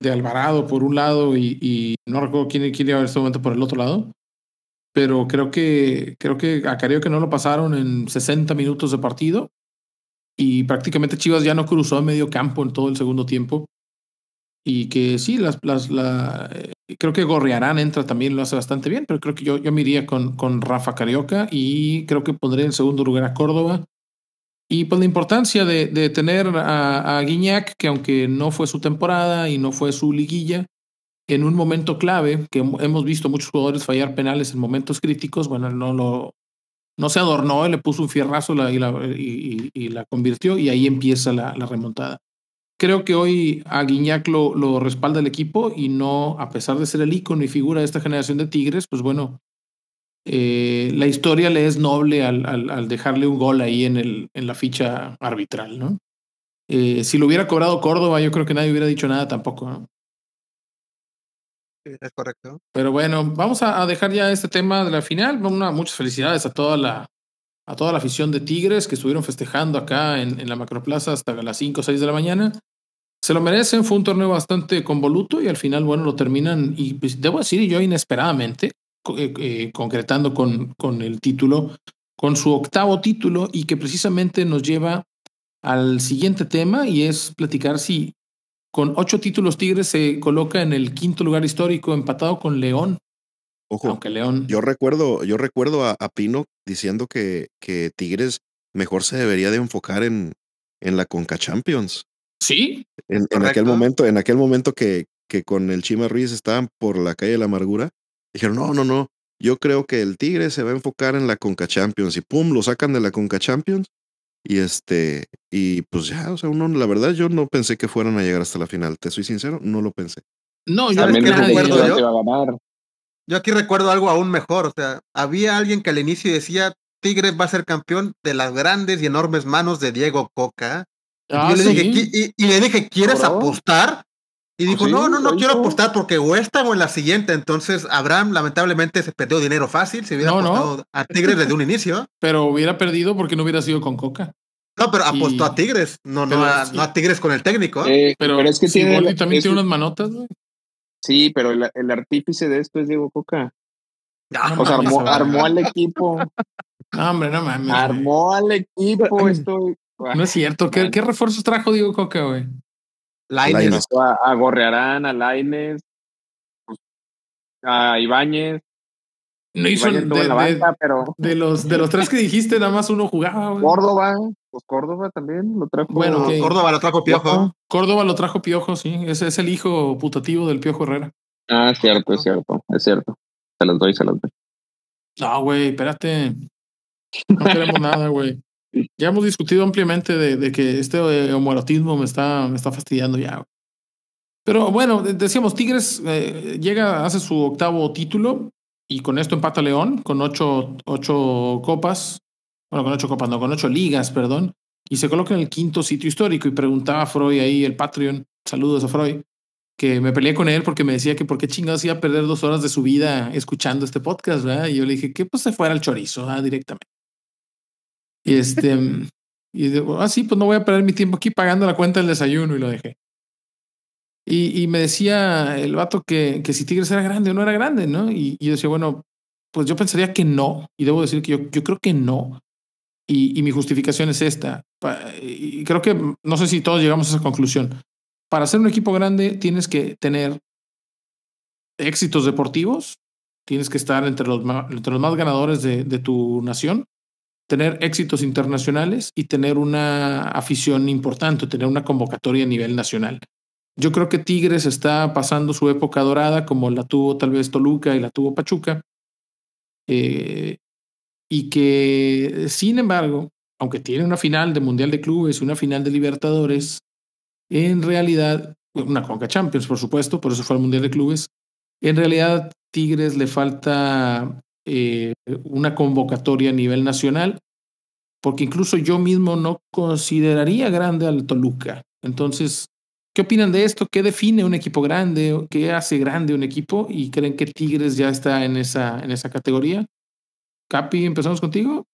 de Alvarado por un lado y, y no recuerdo quién, iba en este momento por el otro lado. Pero creo que, creo que a Carioca no lo pasaron en 60 minutos de partido y prácticamente Chivas ya no cruzó medio campo en todo el segundo tiempo. Y que sí, las, las, la, creo que Gorriarán entra también, lo hace bastante bien, pero creo que yo, yo me iría con, con Rafa Carioca y creo que pondré en segundo lugar a Córdoba. Y pues la importancia de, de tener a, a Guiñac, que aunque no fue su temporada y no fue su liguilla, en un momento clave, que hemos visto muchos jugadores fallar penales en momentos críticos, bueno, no lo no se adornó, le puso un fierrazo y, la, y, la convirtió y ahí empieza la, la remontada. Creo que hoy a Guiñac lo, lo, respalda el equipo y no, a pesar de ser el ícono y figura de esta generación de Tigres, pues bueno, eh, la historia le es noble al, al, al, dejarle un gol ahí en, el, en la ficha arbitral, ¿no? Eh, si lo hubiera cobrado Córdoba, yo creo que nadie hubiera dicho nada tampoco, ¿no? Es correcto. Pero bueno, vamos a, dejar ya este tema de la final. Una, muchas felicidades a toda la a toda la afición de Tigres que estuvieron festejando acá en, en la Macroplaza hasta las 5 o 6 de la mañana. Se lo merecen, fue un torneo bastante convoluto y al final, bueno, lo terminan, y pues, debo decir yo inesperadamente, eh, eh, concretando con, con el título, con su octavo título y que precisamente nos lleva al siguiente tema y es platicar si con ocho títulos Tigres se coloca en el quinto lugar histórico, empatado con León. Ojo, Aunque León. yo recuerdo, yo recuerdo a, a Pino diciendo que, que, Tigres mejor se debería de enfocar en, en la Conca Champions. Sí. En, en, aquel momento, en aquel momento que, que con el Chima Ruiz estaban por la calle de la amargura, dijeron, no, no, no, yo creo que el Tigre se va a enfocar en la Conca Champions y pum, lo sacan de la Conca Champions y este, y pues ya, o sea, uno, la verdad, yo no pensé que fueran a llegar hasta la final. Te soy sincero, no lo pensé. No, yo ¿Sabes qué recuerdo yo? Iba a ganar. Yo aquí recuerdo algo aún mejor. O sea, había alguien que al inicio decía Tigres va a ser campeón de las grandes y enormes manos de Diego Coca. Ah, y, yo le ¿sí? dije, y, y, le dije, ¿quieres apostar? Y dijo, Sí, no, no, no quiero hizo. apostar porque o esta o en la siguiente. Entonces, Abraham lamentablemente se perdió dinero fácil. Si hubiera No, no. apostado a Tigres desde un inicio. Pero hubiera perdido porque no hubiera sido con Coca. No, pero Y- apostó a Tigres, no, no, a, sí. no a Tigres con el técnico. Eh, Pero, pero, es que tiene. Siboldi también es- tiene unas manotas, güey. Sí, pero el, el artífice de esto es Diego Coca. Ah, O sea, armó, al equipo. No, hombre, no mames. güey. armó al equipo. Esto. No es cierto. ¿Qué, refuerzos trajo Diego Coca, güey? Lainez. Lainez. a, a Gorrearán, a Laines, pues, a Ibáñez. No hizo de, de- pero de los, de los tres que dijiste, nada más uno jugaba, güey. Córdoba, pues Córdoba también lo trajo. Bueno, No, ok. Córdoba lo trajo Piojo. Córdoba lo trajo Piojo, sí. Ese es el hijo putativo del Piojo Herrera. Ah, es cierto, es cierto, es cierto. Se las doy, se las doy. No, güey, espérate. No queremos nada, güey. Ya hemos discutido ampliamente de, de que este eh, homoerotismo me está, me está fastidiando ya. güey. Pero bueno, de- decíamos, Tigres eh, llega, hace su octavo título y con esto empata León con ocho, ocho copas. Bueno, con ocho copas, no, con ocho ligas, perdón. Y se coloca en el quinto sitio histórico. Y preguntaba a Freud ahí, el Patreon, saludos a Freud, que me peleé con él porque me decía que por qué chingados iba a perder dos horas de su vida escuchando este podcast, ¿verdad? Y yo le dije que pues se fuera al chorizo, ¿verdad? directamente. Y este, y digo, ah, sí, pues no voy a perder mi tiempo aquí pagando la cuenta del desayuno y lo dejé. Y, y me decía el vato que, que si Tigres era grande o no era grande, ¿no? Y, yo decía, bueno, pues yo pensaría que no. Y debo decir que yo, yo creo que no. Y, y mi justificación es esta. Y creo que, no sé si todos llegamos a esa conclusión. Para ser un equipo grande tienes que tener éxitos deportivos, tienes que estar entre los, ma- entre los más ganadores de, de tu nación, tener éxitos internacionales y tener una afición importante, tener una convocatoria a nivel nacional. Yo creo que Tigres está pasando su época dorada, como la tuvo tal vez Toluca y la tuvo Pachuca, eh, y que, sin embargo, aunque tiene una final de Mundial de Clubes y una final de Libertadores, en realidad, una Conca Champions, por supuesto, por eso fue al Mundial de Clubes, en realidad Tigres le falta eh, una convocatoria a nivel nacional, porque incluso yo mismo no consideraría grande al Toluca. Entonces, ¿qué opinan de esto? ¿Qué define un equipo grande? ¿Qué hace grande un equipo? ¿Y creen que Tigres ya está en esa, categoría? Capi, empezamos contigo.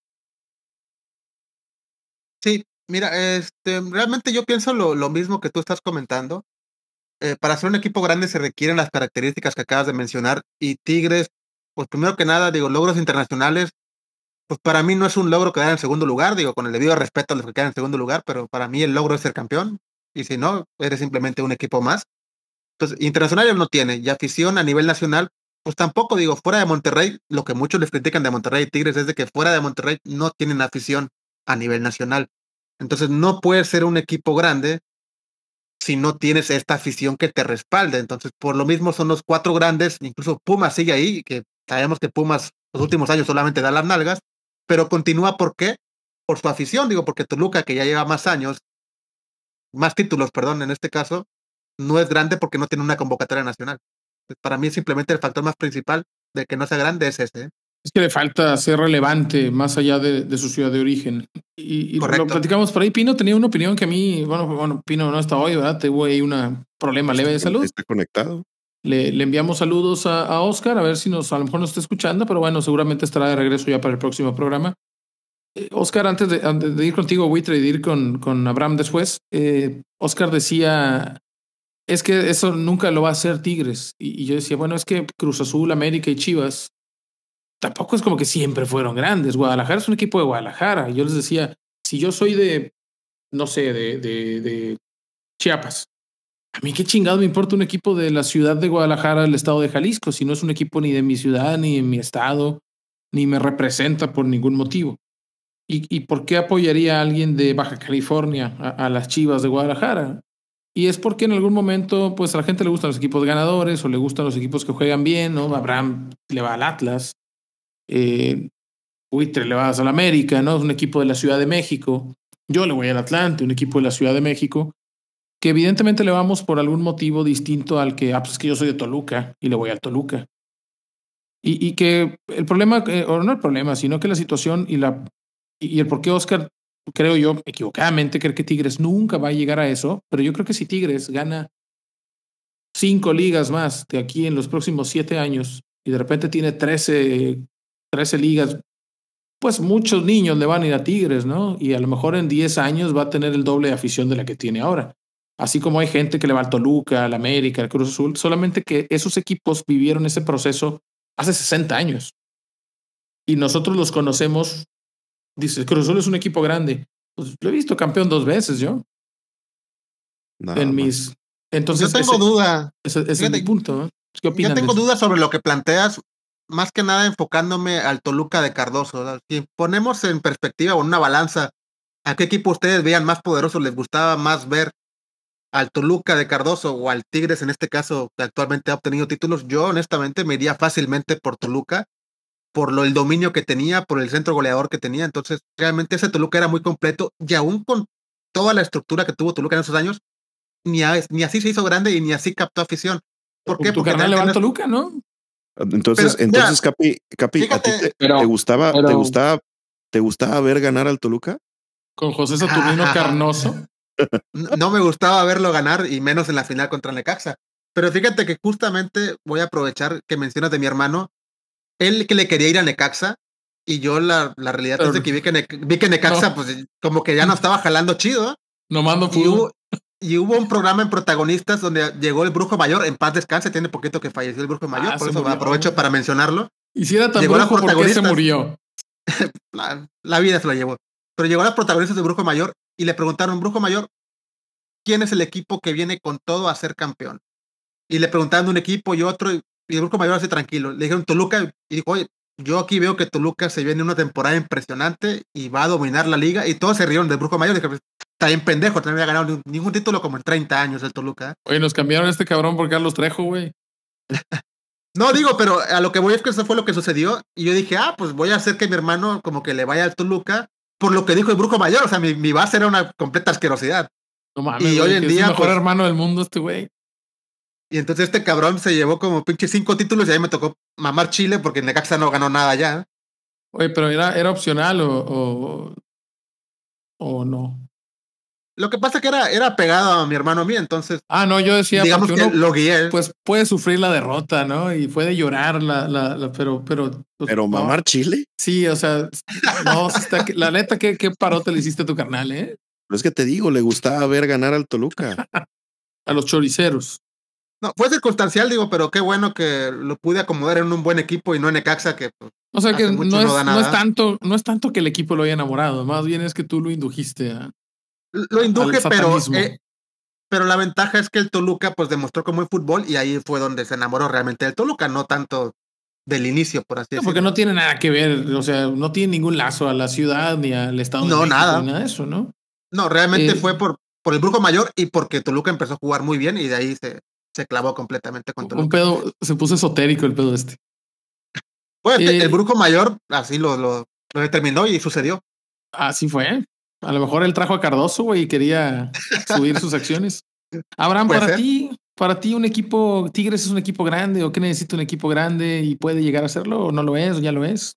Sí, mira, este, realmente yo pienso lo, lo mismo que tú estás comentando. Eh, para ser un equipo grande se requieren las características que acabas de mencionar y Tigres, pues primero que nada, digo, logros internacionales, pues para mí no es un logro quedar en segundo lugar, digo, con el debido respeto a los que quedan en segundo lugar, pero para mí el logro es ser campeón y si no, eres simplemente un equipo más. Entonces, internacional no tiene y afición a nivel nacional, pues tampoco, digo, fuera de Monterrey, lo que muchos les critican de Monterrey y Tigres es de que fuera de Monterrey no tienen afición a nivel nacional. Entonces no puedes ser un equipo grande si no tienes esta afición que te respalde. Entonces, por lo mismo son los cuatro grandes, incluso Pumas sigue ahí, que sabemos que Pumas los últimos años solamente da las nalgas, pero continúa ¿por qué? Por su afición, digo, porque Toluca, que ya lleva más años, más títulos, perdón, en este caso, no es grande porque no tiene una convocatoria nacional. Para mí simplemente el factor más principal de que no sea grande es ese. ¿eh? Es que le falta ser relevante más allá de, su ciudad de origen. Y, lo platicamos por ahí. Pino tenía una opinión que a mí, bueno, bueno, Pino no está hoy, ¿verdad? Tuvo ahí un problema leve de salud. Está conectado. Le, enviamos saludos a, Oscar, a ver si nos, a lo mejor nos está escuchando, pero bueno, seguramente estará de regreso ya para el próximo programa. Eh, Oscar, antes de, ir contigo, Witre, y de ir con, con Abraham después, eh, Oscar decía, es que eso nunca lo va a hacer Tigres. y yo decía, bueno, es que Cruz Azul, América y Chivas tampoco es como que siempre fueron grandes. Guadalajara es un equipo de Guadalajara. Yo les decía, si yo soy de, no sé, de, de, de Chiapas, a mí qué chingado me importa un equipo de la ciudad de Guadalajara, el estado de Jalisco, si no es un equipo ni de mi ciudad, ni de mi estado, ni me representa por ningún motivo. ¿Y, y por qué apoyaría a alguien de Baja California a, las Chivas de Guadalajara? Y es porque en algún momento, pues a la gente le gustan los equipos ganadores o le gustan los equipos que juegan bien, ¿no? Abraham le va al Atlas, eh, Buitre le vas al América, ¿no? Es un equipo de la Ciudad de México. Yo le voy al Atlante, un equipo de la Ciudad de México, que evidentemente le vamos por algún motivo distinto al que, ah, pues es que yo soy de Toluca y le voy al Toluca. Y, y que el problema, eh, o no el problema, sino que la situación y, la, y el por qué Oscar, creo yo, equivocadamente, cree que Tigres nunca va a llegar a eso, pero yo creo que si Tigres gana cinco ligas más de aquí en los próximos siete años y de repente tiene 13 13 ligas, pues muchos niños le van a ir a Tigres, ¿no? Y a lo mejor en 10 años va a tener el doble de afición de la que tiene ahora. Así como hay gente que le va al Toluca, al América, al Cruz Azul, solamente que esos equipos vivieron ese proceso hace 60 años. Y nosotros los conocemos. Dice, Cruz Azul es un equipo grande. Pues lo he visto campeón dos veces yo. en mis. Entonces, yo tengo duda. Ese, es mi punto. ¿Qué opinan yo tengo dudas sobre lo que planteas más que nada enfocándome al Toluca de Cardoso. Si ponemos en perspectiva o en una balanza a qué equipo ustedes vean más poderoso, les gustaba más ver al Toluca de Cardoso o al Tigres en este caso que actualmente ha obtenido títulos, yo honestamente me iría fácilmente por Toluca, por lo el dominio que tenía, por el centro goleador que tenía. Entonces, realmente ese Toluca era muy completo y aún con toda la estructura que tuvo Toluca en esos años, ni, ni así se hizo grande y ni así captó afición. ¿Por qué? Porque le va Toluca, ¿no? Entonces, entonces Capi, Capi ¿a ti te, gustaba, te gustaba, te gustaba ver ganar al Toluca? Con José Saturnino Carnoso. No me gustaba verlo ganar y menos en la final contra Necaxa. Pero fíjate que justamente voy a aprovechar que mencionas de mi hermano, él que le quería ir a Necaxa y yo la, la realidad es que vi que, vi que Necaxa pues como que ya no estaba jalando chido. No mando fútbol. Y hubo un programa en protagonistas donde llegó el brujo mayor, en paz descanse, tiene poquito que falleció el brujo mayor, ah, por eso aprovecho para mencionarlo. Y si era tan llegó brujo, ¿por qué se murió? la, vida se lo llevó. Pero llegó a los protagonistas del brujo mayor y le preguntaron, brujo mayor, ¿quién es el equipo que viene con todo a ser campeón? Y le preguntaron de un equipo y otro, y el brujo mayor hace tranquilo. Le dijeron Toluca, y dijo, oye, yo aquí veo que Toluca se viene una temporada impresionante y va a dominar la liga. Y todos se rieron del brujo mayor. Dije, está bien pendejo, no había ganado ningún título como en 30 años el Toluca. Oye, nos cambiaron a este cabrón por Carlos Trejo, güey. no, digo, pero a lo que voy es que eso fue lo que sucedió. Y yo dije, ah, pues voy a hacer que mi hermano como que le vaya al Toluca por lo que dijo el brujo mayor. O sea, mi, base era una completa asquerosidad. No mames, y hoy en día. Es el mejor pues hermano del mundo este güey. Y entonces este cabrón se llevó como pinche cinco títulos y ahí me tocó mamar Chile porque Necaxa no ganó nada ya. Oye, pero era, era opcional o, o, o no. Lo que pasa es que era, era pegado a mi hermano a mí, entonces. Ah, no, yo decía, digamos que lo guié. Pues puede sufrir la derrota, ¿no? Y puede llorar, la, la, pero, pero. Pues, pero mamar Chile. Sí, o sea, no, está, la neta, ¿qué, qué parote le hiciste a tu carnal, eh? Pero es que te digo, le gustaba ver ganar al Toluca. a los choriceros. No, fue circunstancial, digo, pero qué bueno que lo pude acomodar en un buen equipo y no en Necaxa, que pues, o sea que no es, no, es, tanto, no es tanto que el equipo lo haya enamorado, más bien es que tú lo indujiste a. Lo induje, pero, eh, pero la ventaja es que el Toluca pues demostró como muy fútbol y ahí fue donde se enamoró realmente del Toluca, no tanto del inicio, por así decirlo. Porque no tiene nada que ver, o sea, no tiene ningún lazo a la ciudad ni al estado no, de México, nada. ni nada de eso, ¿no? No, realmente eh, fue por, por el Brujo Mayor y porque Toluca empezó a jugar muy bien y de ahí se, se clavó completamente con Toluca. Un pedo, se puso esotérico el pedo este. Pues el Brujo Mayor así lo, lo, lo, determinó y sucedió. Así fue. A lo mejor él trajo a Cardoso, güey, y quería subir sus acciones. Abraham, para ti, para ti un equipo, Tigres es un equipo grande, o qué necesita un equipo grande y puede llegar a serlo, o no lo es, o ya lo es.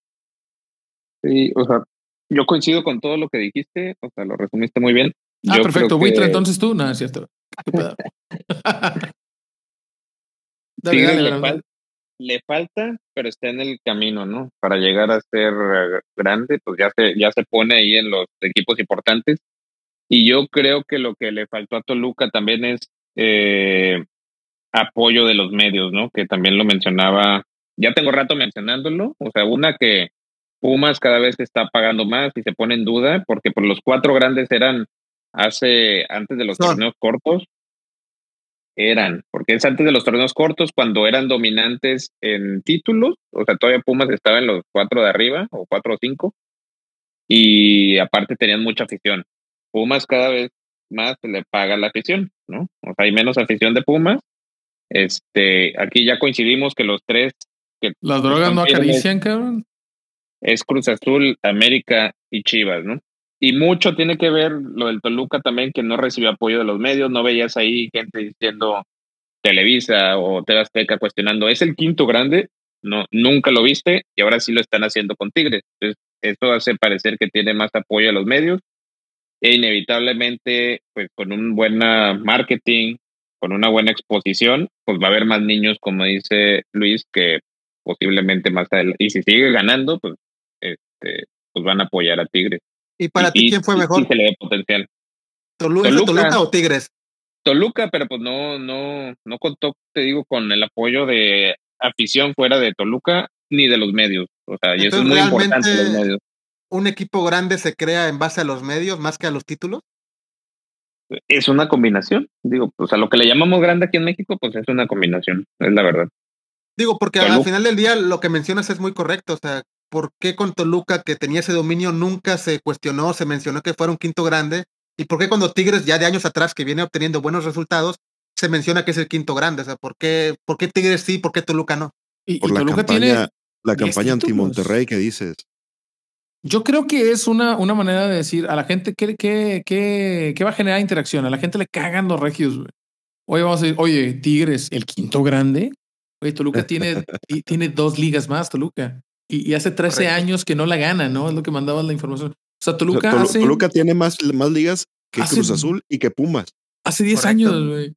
Sí, o sea, yo coincido con todo lo que dijiste, o sea, lo resumiste muy bien. Ah, perfecto. Buitre, entonces tú, no, es cierto. dale, le, falta, pero está en el camino, ¿no? Para llegar a ser grande, pues ya se, ya se pone ahí en los equipos importantes. Y yo creo que lo que le faltó a Toluca también es eh, apoyo de los medios, ¿no? Que también lo mencionaba, ya tengo rato mencionándolo, o sea, una que Pumas cada vez está pagando más y se pone en duda, porque por los cuatro grandes eran hace, antes de los torneos cortos, eran, porque es antes de los torneos cortos, cuando eran dominantes en títulos, o sea, todavía Pumas estaba en los cuatro de arriba, o cuatro o cinco, y aparte tenían mucha afición. Pumas cada vez más se le paga la afición, ¿no? O sea, hay menos afición de Pumas. Este, aquí ya coincidimos que los tres que las drogas no acarician, cabrón. Es Cruz Azul, América y Chivas, ¿no? Y mucho tiene que ver lo del Toluca también, que no recibió apoyo de los medios, no veías ahí gente diciendo Televisa o TV cuestionando, ¿es el quinto grande? No, nunca lo viste y ahora sí lo están haciendo con Tigres. Entonces, esto hace parecer que tiene más apoyo a los medios e inevitablemente, pues con un buen marketing, con una buena exposición, pues va a haber más niños, como dice Luis, que posiblemente más adelante. Y si sigue ganando, pues, este, pues van a apoyar a Tigres. ¿Y para ti quién fue mejor? se le ve potencial. Toluca, o Tigres? Toluca, pero pues no, no, no contó, te digo, con el apoyo de afición fuera de Toluca ni de los medios. O sea, y eso es muy importante los medios. ¿Un equipo grande se crea en base a los medios más que a los títulos? Es una combinación, digo, pues a lo que le llamamos grande aquí en México, pues es una combinación, es la verdad. Digo, porque al final del día lo que mencionas es muy correcto, o sea, por qué con Toluca, que tenía ese dominio, nunca se cuestionó, se mencionó que fuera un quinto grande, y por qué cuando Tigres, ya de años atrás, que viene obteniendo buenos resultados, se menciona que es el quinto grande. O sea, ¿por qué, por qué Tigres sí, por qué Toluca no? Y, por la Toluca campaña, tiene la campaña anti-Monterrey que dices. Yo creo que es una, una manera de decir a la gente que, que, que, va a generar interacción. A la gente le cagan los regios. Oye, vamos a decir, oye, Tigres, el quinto grande. Oye, Toluca tiene, tiene dos ligas más, Toluca. Y, hace 13 años que no la gana, ¿no? Es lo que mandaba la información. O sea, Toluca, Toluca tiene más, más ligas que Cruz Azul y que Pumas. Hace 10 años, güey.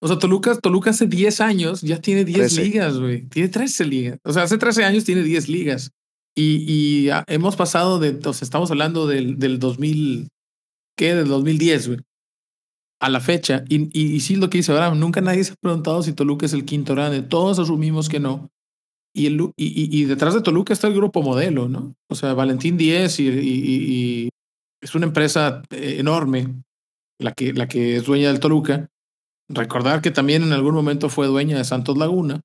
O sea, Toluca, Toluca hace 10 años ya tiene 10 ligas, güey. Tiene 13 ligas. O sea, hace 13 años tiene 10 ligas. Y, y hemos pasado de, o sea, estamos hablando del, del 2000, ¿qué? Del 2010, güey. A la fecha. Y, y, y sí, lo que dice Abraham, nunca nadie se ha preguntado si Toluca es el quinto grande. Todos asumimos que no. Y, el, y, y, detrás de Toluca está el grupo modelo, ¿no? O sea, Valentín Díez y, y, es una empresa eh, enorme, la que, la que es dueña del Toluca. Recordar que también en algún momento fue dueña de Santos Laguna.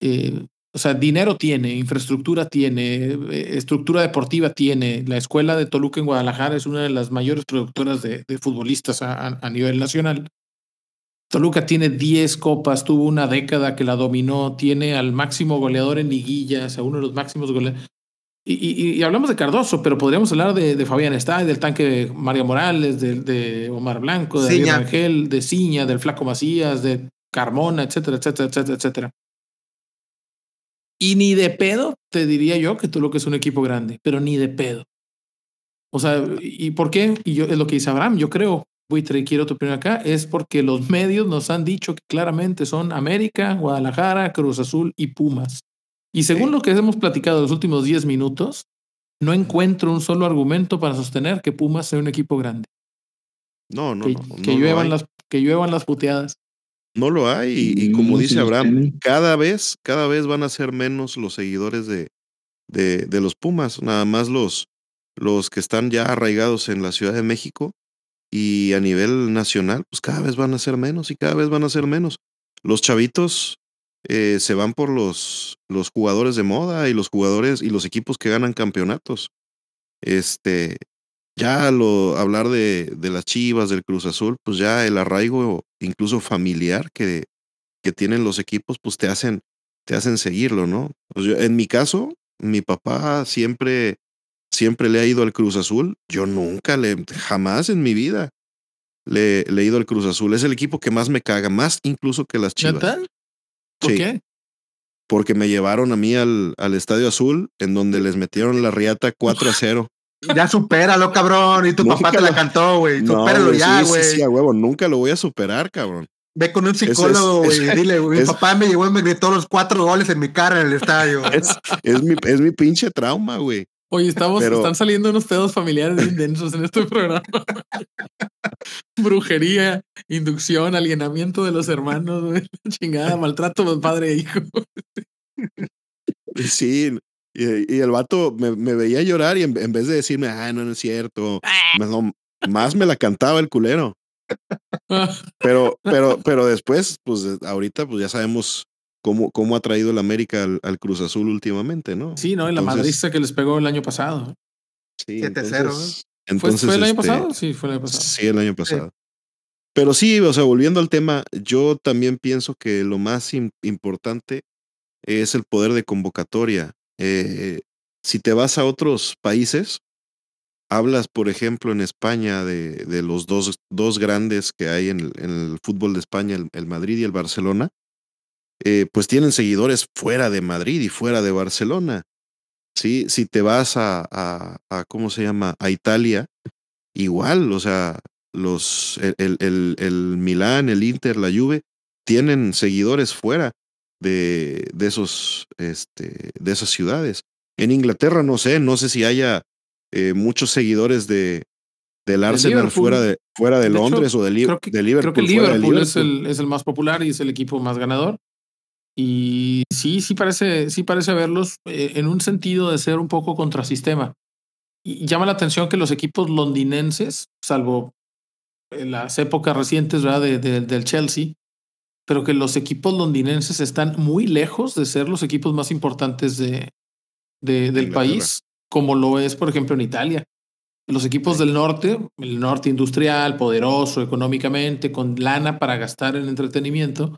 Eh, o sea, dinero tiene, infraestructura tiene, eh, estructura deportiva tiene. La escuela de Toluca en Guadalajara es una de las mayores productoras de, futbolistas a, nivel nacional. Toluca tiene 10 copas, tuvo una década que la dominó, tiene al máximo goleador en liguillas, a uno de los máximos goleadores. Y, y, hablamos de Cardoso, pero podríamos hablar de, de Fabián Estay, del tanque Mario Morales, de, de Omar Blanco, de Ciña. Ángel, de Ciña, del Flaco Macías, de Carmona, etcétera, etcétera, etcétera, etcétera. Y ni de pedo te diría yo que Toluca es un equipo grande, pero ni de pedo. O sea, ¿y por qué? Y yo es lo que dice Abraham, yo creo Buitre, quiero tu opinión acá, es porque los medios nos han dicho que claramente son América, Guadalajara, Cruz Azul y Pumas. Y según Sí. lo que hemos platicado en los últimos 10 minutos, no encuentro un solo argumento para sostener que Pumas sea un equipo grande. No, no, que, no. que no lo lluevan hay. las, que lluevan las puteadas. No lo hay. Y, y como No, dice Abraham, cada vez, cada vez van a ser menos los seguidores de, de, de los Pumas. Nada más los, los que están ya arraigados en la Ciudad de México y a nivel nacional, pues cada vez van a ser menos y cada vez van a ser menos. Los chavitos eh, se van por los, los jugadores de moda y los jugadores y los equipos que ganan campeonatos. Este, ya lo hablar de, de las Chivas, del Cruz Azul, pues ya el arraigo incluso familiar que, que tienen los equipos, pues te hacen, te hacen seguirlo, ¿no? Pues en mi caso, mi papá siempre, siempre le ha ido al Cruz Azul. Yo nunca le, jamás en mi vida le, le he ido al Cruz Azul. Es el equipo que más me caga, más incluso que las Chivas. ¿Neta? ¿Por Sí. qué? Porque me llevaron a mí al, al Estadio Azul, en donde les metieron la riata 4 a 0. Ya supéralo, cabrón. Y tu Nunca papá te la cantó, güey. No, Supéralo güey, ya, sí, sí, güey. sí, a huevo, nunca lo voy a superar, cabrón. Ve con un psicólogo, güey. Dile, güey. Mi papá me llevó y me gritó los cuatro goles en mi cara en el estadio. Es, es mi, es mi pinche trauma, güey. Oye, estamos, Pero- están saliendo unos pedos familiares bien densos en este programa. Brujería, inducción, alienamiento de los hermanos, güey. chingada, maltrato de padre e hijo. Sí, y, y el vato me, me veía llorar y en, en vez de decirme, ah, no, no es cierto, me- no, más me la cantaba el culero. Pero, pero, pero después, pues ahorita, pues ya sabemos cómo, cómo ha traído el América al, al Cruz Azul últimamente, ¿no? Sí, ¿no? Y la madriza que les pegó el año pasado. Sí, 7-0, entonces, ¿Fue, el año este, pasado? Sí, fue el año pasado. Sí, el año pasado. Pero sí, o sea, volviendo al tema, yo también pienso que lo más im- importante es el poder de convocatoria. Eh, si te vas a otros países, hablas, por ejemplo, en España de, de los dos, dos grandes que hay en el, en el fútbol de España, el, el Madrid y el Barcelona, eh, pues tienen seguidores fuera de Madrid y fuera de Barcelona. Sí, si te vas a, a, a ¿cómo se llama? A Italia, igual, o sea, los, el, el, el, el Milán, el Inter, la Juve, tienen seguidores fuera de, de esos, este, de esas ciudades. En Inglaterra, no sé, no sé si haya eh, muchos seguidores de, del Arsenal fuera de, fuera de, De hecho, Londres o de, Li- Creo que, de Liverpool. creo que Liverpool, es, el, es el más popular y es el equipo más ganador. Y sí, sí parece, sí parece verlos eh, en un sentido de ser un poco contrasistema. Y llama la atención que los equipos londinenses, salvo en las épocas recientes ¿verdad? De, de- del Chelsea, pero que los equipos londinenses están muy lejos de ser los equipos más importantes de, de- del Inglaterra. país, como lo es, por ejemplo, en Italia. Los equipos del norte, el norte industrial, poderoso económicamente, con lana para gastar en entretenimiento,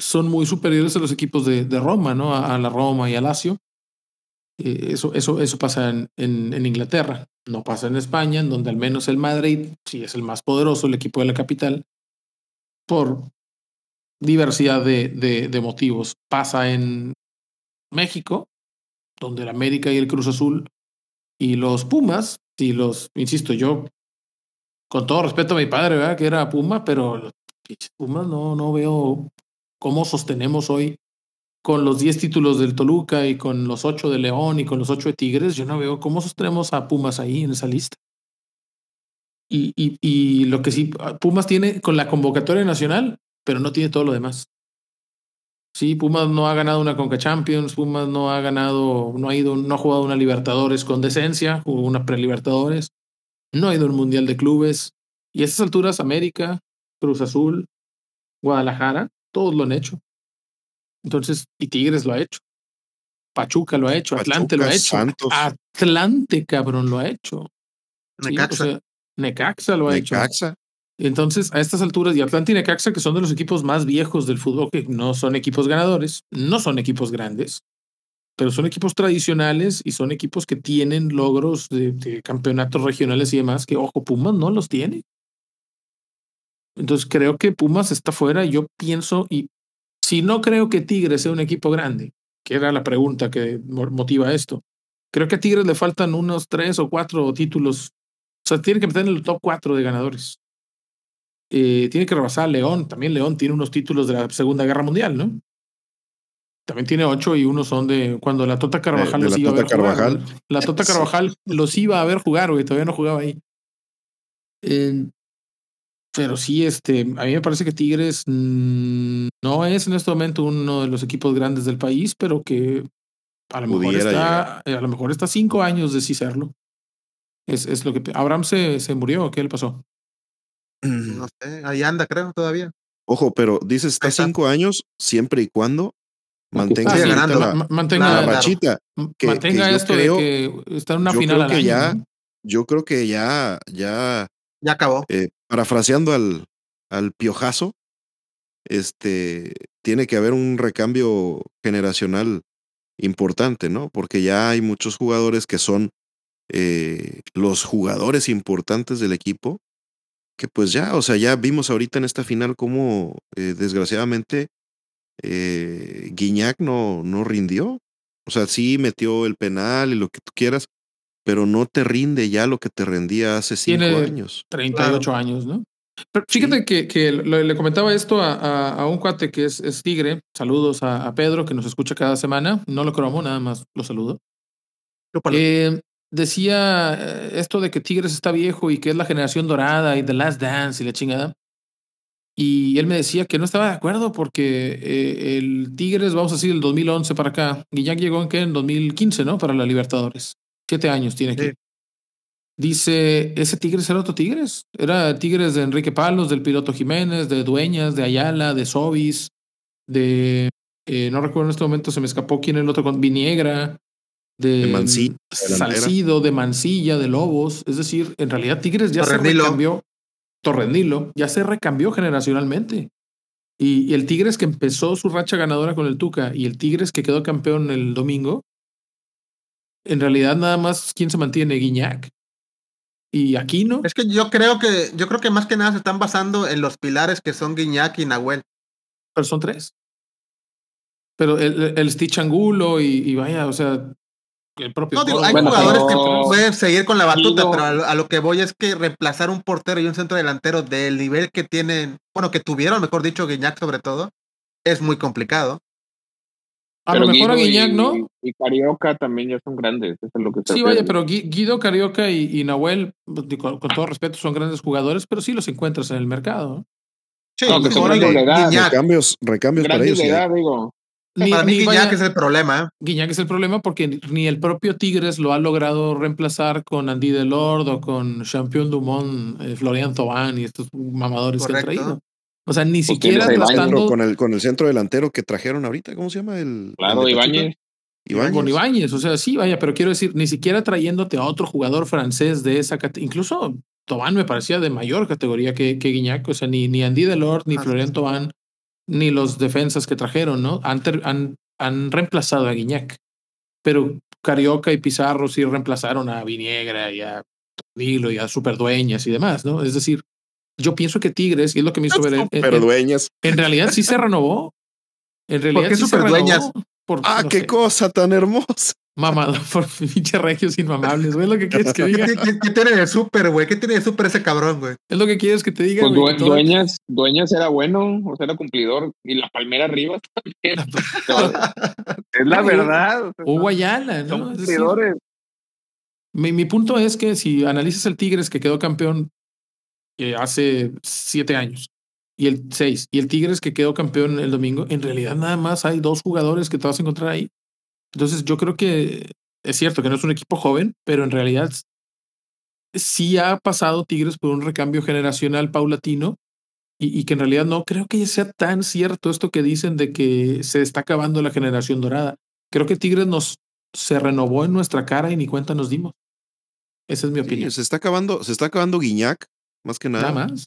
son muy superiores a los equipos de, de Roma, ¿no? A, a la Roma y al Lazio. Eh, eso, eso, eso pasa en, en, Inglaterra, no pasa en España, en donde al menos el Madrid sí es el más poderoso, el equipo de la capital, por diversidad de, de, motivos. Pasa en México, donde el América y el Cruz Azul y los Pumas, y los, insisto, yo, con todo respeto a mi padre, ¿verdad? Que era Puma, pero los Pumas no, no veo cómo sostenemos hoy con los 10 títulos del Toluca y con los 8 de León y con los 8 de Tigres, yo no veo cómo sostenemos a Pumas ahí en esa lista. Y, y, y lo que sí, Pumas tiene con la convocatoria nacional, pero no tiene todo lo demás. Sí, Pumas no ha ganado una Conca Champions, Pumas no ha ganado, no ha ido, no ha jugado una Libertadores con decencia, jugó una pre-Libertadores, no ha ido un Mundial de Clubes. Y a estas alturas, América, Cruz Azul, Guadalajara, todos lo han hecho. Entonces, y Tigres lo ha hecho. Pachuca lo ha hecho, Atlante lo ha hecho. Santos. Atlante, cabrón, lo ha hecho. Sí, Necaxa. o sea, Necaxa lo ha hecho. Necaxa. Entonces, a estas alturas, y Atlante y Necaxa, que son de los equipos más viejos del fútbol, que no son equipos ganadores, no son equipos grandes, pero son equipos tradicionales y son equipos que tienen logros de, de campeonatos regionales y demás, que, ojo, Pumas no los tiene. Entonces, creo que Pumas está fuera. Yo pienso, y si no creo que Tigres sea un equipo grande, que era la pregunta que mo- motiva esto, creo que a Tigres le faltan unos tres o cuatro títulos. O sea, tiene que meter en el top cuatro de ganadores. eh, tiene que rebasar a León. También León tiene unos títulos de la Segunda Guerra Mundial, ¿no? También tiene ocho y unos son de cuando la Tota Carvajal los la iba a Tota ver jugar. Carvajal. güey. La Tota. Carvajal los iba a ver jugar, güey. Todavía no jugaba ahí. Eh, pero sí, este, a mí me parece que Tigres mm, no es en este momento uno de los equipos grandes del país, pero que a lo mejor está, eh, a lo mejor está cinco años de sí serlo. Es, es lo que Abraham se, se murió, ¿qué le pasó? No sé, ahí anda, creo, todavía. Ojo, pero dices está cinco años siempre y cuando mantenga Ah, sí, ahorita ganando. la, ma- mantenga, la claro. rachita. que- mantenga que esto creo- de que está en una yo final creo que año. ya- ¿no? Yo creo que ya, ya, Ya acabó. eh, parafraseando al, al piojazo, este, tiene que haber un recambio generacional importante, ¿no? Porque ya hay muchos jugadores que son eh, los jugadores importantes del equipo, que pues ya, o sea, ya vimos ahorita en esta final cómo eh, desgraciadamente eh, Guiñac no, no rindió. O sea, sí metió el penal y lo que tú quieras, pero no te rinde ya lo que te rendía hace cinco Tiene- años. 38 años, ¿no? Pero fíjate Sí. que, que le comentaba esto a, a- a un cuate que es, es tigre. Saludos a, a Pedro, que nos escucha cada semana. No lo cromo, nada más lo saludo. Eh, decía eh, esto de que Tigres está viejo y que es la generación dorada y The Last Dance y la chingada. Y él me decía que no estaba de acuerdo porque eh, el Tigres, vamos a decir, el 2011 para acá. Guiñac llegó en qué? En 2015, ¿no? Para la Libertadores. Siete años tiene aquí. Sí. Dice, ese Tigres era otro Tigres. Era Tigres de Enrique Palos, del piloto Jiménez, de Dueñas, de Ayala, de Sobis, de... eh, no recuerdo en este momento, se me escapó quién era el otro con Viniegra, de, De Mancilla. Salcido, de Mancilla, de Lobos. Es decir, en realidad Tigres ya se recambió. Torrenilo, ya se recambió generacionalmente. Y, y el Tigres que empezó su racha ganadora con el Tuca y el Tigres que quedó campeón el domingo, en realidad nada más, ¿quién se mantiene? Guiñac. Y Aquino. Es que yo creo que, yo creo que más que nada se están basando en los pilares que son Guiñac y Nahuel. pero son tres. Pero el, el- Stitch Angulo y, y vaya, o sea, el propio. No, digo, hay Bueno, jugadores pero- que pueden seguir con la batuta, pero a, lo- a lo que voy es que reemplazar un portero y un centro delantero del nivel que tienen, bueno, que tuvieron, mejor dicho, Guiñac sobre todo, es muy complicado. A lo mejor a Guiñac, y- ¿no? Y Carioca también ya son grandes, eso es lo que Sí, vaya, pero Gui- Guido Carioca y, y Nahuel, pues, digo, con, con todo respeto, son grandes jugadores, pero sí los encuentras en el mercado. Sí, No, que son ahora grandes de edad. Recambios, recambios para ellos. sí edad, digo. Ni, para mí Guiñac vaya- es el problema. Guiñac es el problema porque ni el propio Tigres lo ha logrado reemplazar con Andy Delord o con Champion Dumont, eh, Florian Thauvin y estos mamadores que han traído. O sea, ni Pues siquiera tratando Con el, con el centro delantero que trajeron ahorita, ¿cómo se llama? El, Claro? Ibáñez. Ibáñez. con Ibáñez. O sea, sí, vaya, pero quiero decir, ni siquiera trayéndote a otro jugador francés de esa categoría. Incluso Thauvin me parecía de mayor categoría que, que Guiñac. O sea, ni, ni Andy Delord, ni Así Florian. Thauvin, ni los defensas que trajeron, ¿no? Han, ter- han, han reemplazado a Guiñac. Pero Carioca y Pizarro sí reemplazaron a Viniegra y a Nilo y a Superdueñas y demás, ¿no? Es decir, yo pienso que Tigres, y es lo que me hizo ver, en, dueñas. en realidad sí se renovó. En realidad qué sí se Superdueñas? renovó. Por, Ah, no qué sé, cosa tan hermosa. Mamado por pinche regios inmamables, güey. Es lo que quieres que diga. ¿Qué, qué- qué tiene de súper, güey? ¿Qué tiene de súper ese cabrón, güey? Es lo que quieres que te diga, Pues güey. Todo- dueñas, dueñas era bueno, o sea, era cumplidor. Y la palmera arriba también. es la verdad. o sea, Hugo Ayala, son ¿no? Decir, cumplidores. mi, mi punto es que si analizas el Tigres que quedó campeón eh, hace siete años y el seis, y el Tigres que quedó campeón el domingo, en realidad nada más hay dos jugadores que te vas a encontrar ahí. Entonces yo creo que es cierto que no es un equipo joven, pero en realidad sí ha pasado Tigres por un recambio generacional paulatino y, y que en realidad no creo que sea tan cierto esto que dicen de que se está acabando la generación dorada. Creo que Tigres nos se renovó en nuestra cara y ni cuenta nos dimos. Esa es mi Sí, opinión. se está acabando, se está acabando Guiñac, más que nada. Nada más.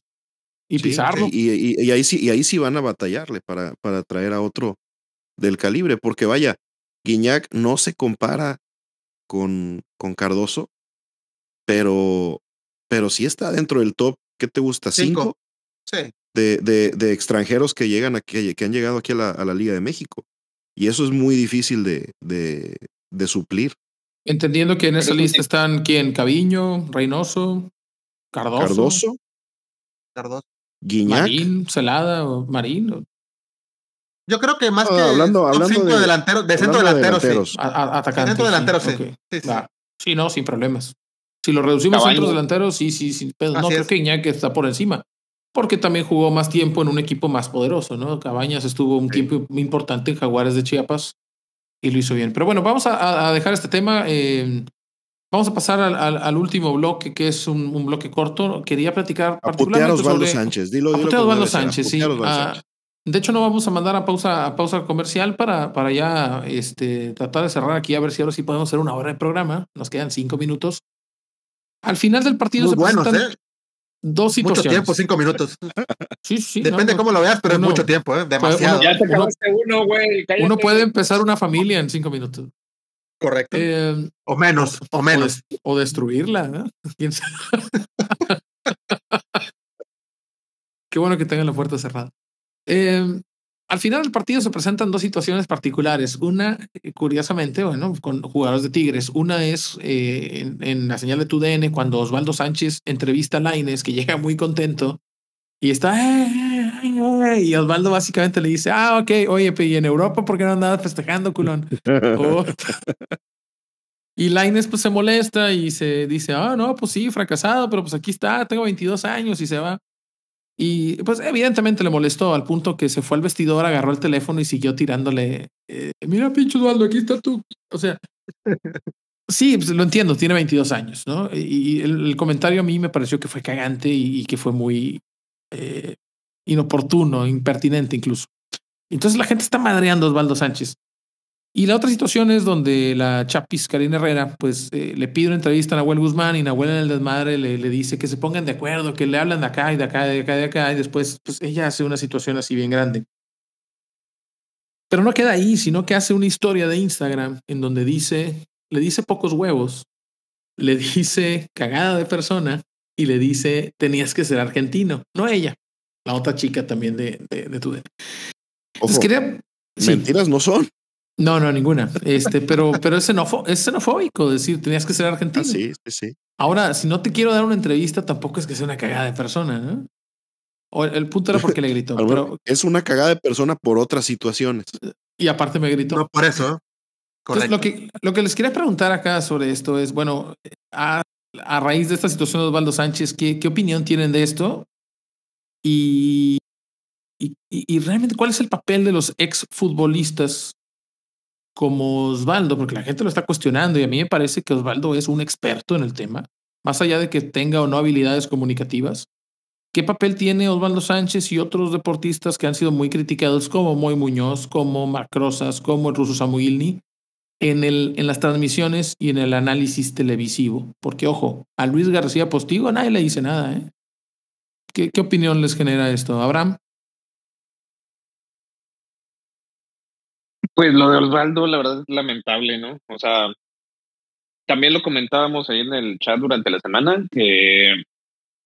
Y Sí, Pizarro. Y, y- y ahí sí, y ahí sí van a batallarle para, para traer a otro del calibre, porque vaya, Guiñac no se compara con, con Cardoso, pero, pero sí está dentro del top, ¿qué te gusta? Cinco. Cinco Sí. de, de, de extranjeros que llegan aquí, que han llegado aquí a la, a la Liga de México. Y eso es muy difícil de, de, de suplir. Entendiendo que en esa lista están quién? Caviño, Reynoso, Cardoso. Cardoso, Cardoso. Guiñac. Marín, Celada o Marín. Yo creo que más Ah, que hablando- hablando cinco de- delantero, de centro hablando de delantero, sí. delanteros. a- a- atacantes. Centro delantero, sí. ok. Sí, sí. Sí, no, sin problemas. Si lo reducimos a centros delanteros, sí, sí, sin pedo. No, Así creo es. que Iñaki está por encima. Porque también jugó más tiempo en un equipo más poderoso, ¿no? Cabañas estuvo un Sí. tiempo muy importante en Jaguares de Chiapas y lo hizo bien. Pero bueno, vamos a- a, a dejar este tema. eh, vamos a pasar al, al- al último bloque, que es un, un bloque corto. Quería platicar A putear a particularmente Osvaldo sobre... Sánchez. Dilo, a dilo a Osvaldo debe ser, a Sánchez, sí. a Osvaldo Ah, Sánchez. de hecho, no vamos a mandar a pausa, a pausa comercial para, para ya este, tratar de cerrar aquí a ver si ahora sí podemos hacer una hora de programa. Nos quedan cinco minutos. Al final del partido Muy se buenos, presentan ¿eh? dos Mucho situaciones. tiempo, cinco minutos. Sí, sí. Depende no, cómo lo veas, pero uno- es mucho tiempo, ¿eh? Demasiado. Ya te Uno- acabaste uno, güey. cállate. Uno puede empezar una familia en cinco minutos. Correcto. Eh, o menos, o menos. o destruirla. ¿no? ¿Quién sabe? Qué bueno que tengan la puerta cerrada. Eh, al final del partido se presentan dos situaciones particulares. Una, eh, curiosamente, bueno, con jugadores de Tigres. Una es eh, en, en la señal de TUDN cuando Osvaldo Sánchez entrevista a Laines, que llega muy contento y está. Y Osvaldo básicamente le dice: Ah, ok, oye, pe, ¿y en Europa por qué no andabas festejando, culón? Oh. Y Laines pues se molesta y se dice, ah, no, pues sí, fracasado, pero pues aquí está, tengo 22 años y se va. Y pues evidentemente le molestó al punto que se fue al vestidor, agarró el teléfono y siguió tirándole, eh, mira pinche Osvaldo, aquí está tú. O sea, sí, pues, lo entiendo, tiene 22 años, ¿no? Y el, el comentario a mí me pareció que fue cagante y, y que fue muy eh, inoportuno, impertinente incluso. Entonces la gente está madreando a Osvaldo Sánchez. Y la otra situación es donde la Chapis Karina Herrera, pues eh, le pide una entrevista a Nahuel Guzmán y Nahuel en el desmadre le, le dice que se pongan de acuerdo, que le hablan de acá y de acá, de acá, de acá, y después pues ella hace una situación así bien grande. Pero no queda ahí, sino que hace una historia de Instagram en donde dice, le dice pocos huevos, le dice cagada de persona y le dice tenías que ser argentino, no ella, la otra chica también de, de, de tu Ojo, Entonces quería... sí. mentiras no son. No, no, ninguna. Este, pero, pero es, xenofo- es xenofóbico decir tenías que ser argentino. Ah, sí, sí, sí. Ahora, si no te quiero dar una entrevista, tampoco es que sea una cagada de persona, ¿no? O el, el punto era porque le gritó. Pero, es una cagada de persona por otras situaciones. y aparte me gritó. No por eso. lo que, lo que les quería preguntar acá sobre esto es, bueno, a, a raíz de esta situación de Osvaldo Sánchez, ¿qué, qué opinión tienen de esto? Y, y, realmente, ¿cuál es el papel de los exfutbolistas como Osvaldo? Porque la gente lo está cuestionando y a mí me parece que Osvaldo es un experto en el tema, más allá de que tenga o no habilidades comunicativas. ¿Qué papel tiene Osvaldo Sánchez y otros deportistas que han sido muy criticados como Moy Muñoz, como Marc Rosas, como el ruso Samuilny en, el, en las transmisiones y en el análisis televisivo? Porque, ojo, a Luis García Postigo nadie le dice nada. ¿eh? ¿Qué, ¿Qué opinión les genera esto? Abraham, Pues lo de Osvaldo, la verdad es lamentable, ¿no? O sea, también lo comentábamos ahí en el chat durante la semana, que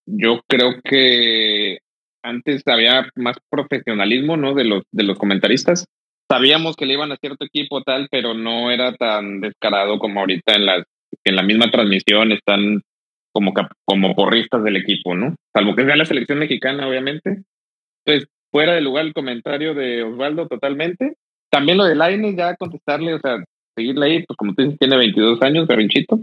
yo creo que antes había más profesionalismo, ¿no? De los, de los comentaristas. Sabíamos que le iban a cierto equipo tal, pero no era tan descarado como ahorita en las, en la misma transmisión están como, como porristas del equipo, ¿no? Salvo que sea la selección mexicana, obviamente. Entonces, fuera de lugar el comentario de Osvaldo totalmente. También lo de Lainez, ya contestarle, o sea, seguirle ahí, pues como tú dices, tiene 22 años, berrinchito.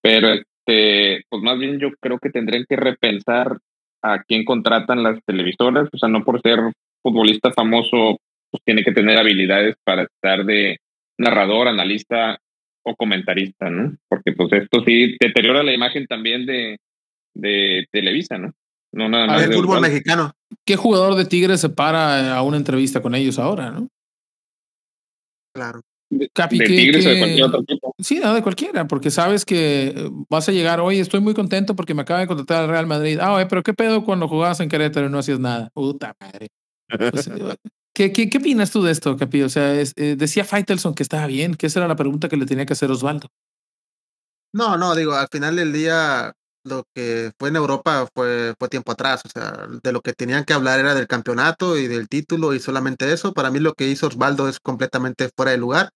Pero este, pues más bien yo creo que tendrían que repensar a quién contratan las televisoras, o sea, no por ser futbolista famoso, pues tiene que tener habilidades para estar de narrador, analista o comentarista, ¿no? Porque pues esto sí deteriora la imagen también de, de Televisa, ¿no? No nada A más ver, el de fútbol mexicano. ¿qué jugador de Tigres se para a una entrevista con ellos ahora? ¿no? Claro. Capi, de ¿qué- Tigres o de qué- cualquier otro equipo. Sí, no, de cualquiera, porque sabes que eh, vas a llegar hoy, estoy muy contento porque me acaba de contratar al Real Madrid. Ah, oye, pero ¿qué pedo cuando jugabas en Querétaro y no hacías nada? Puta madre. O sea, ¿qué, qué, opinas tú de esto, Capi? O sea, es- eh, decía Faitelson que estaba bien, que esa era la pregunta que le tenía que hacer Osvaldo. No, no, digo, al final del día lo que fue en Europa fue, tiempo atrás, o sea, de lo que tenían que hablar era del campeonato y del título y solamente eso. Para mí lo que hizo Osvaldo es completamente fuera de lugar.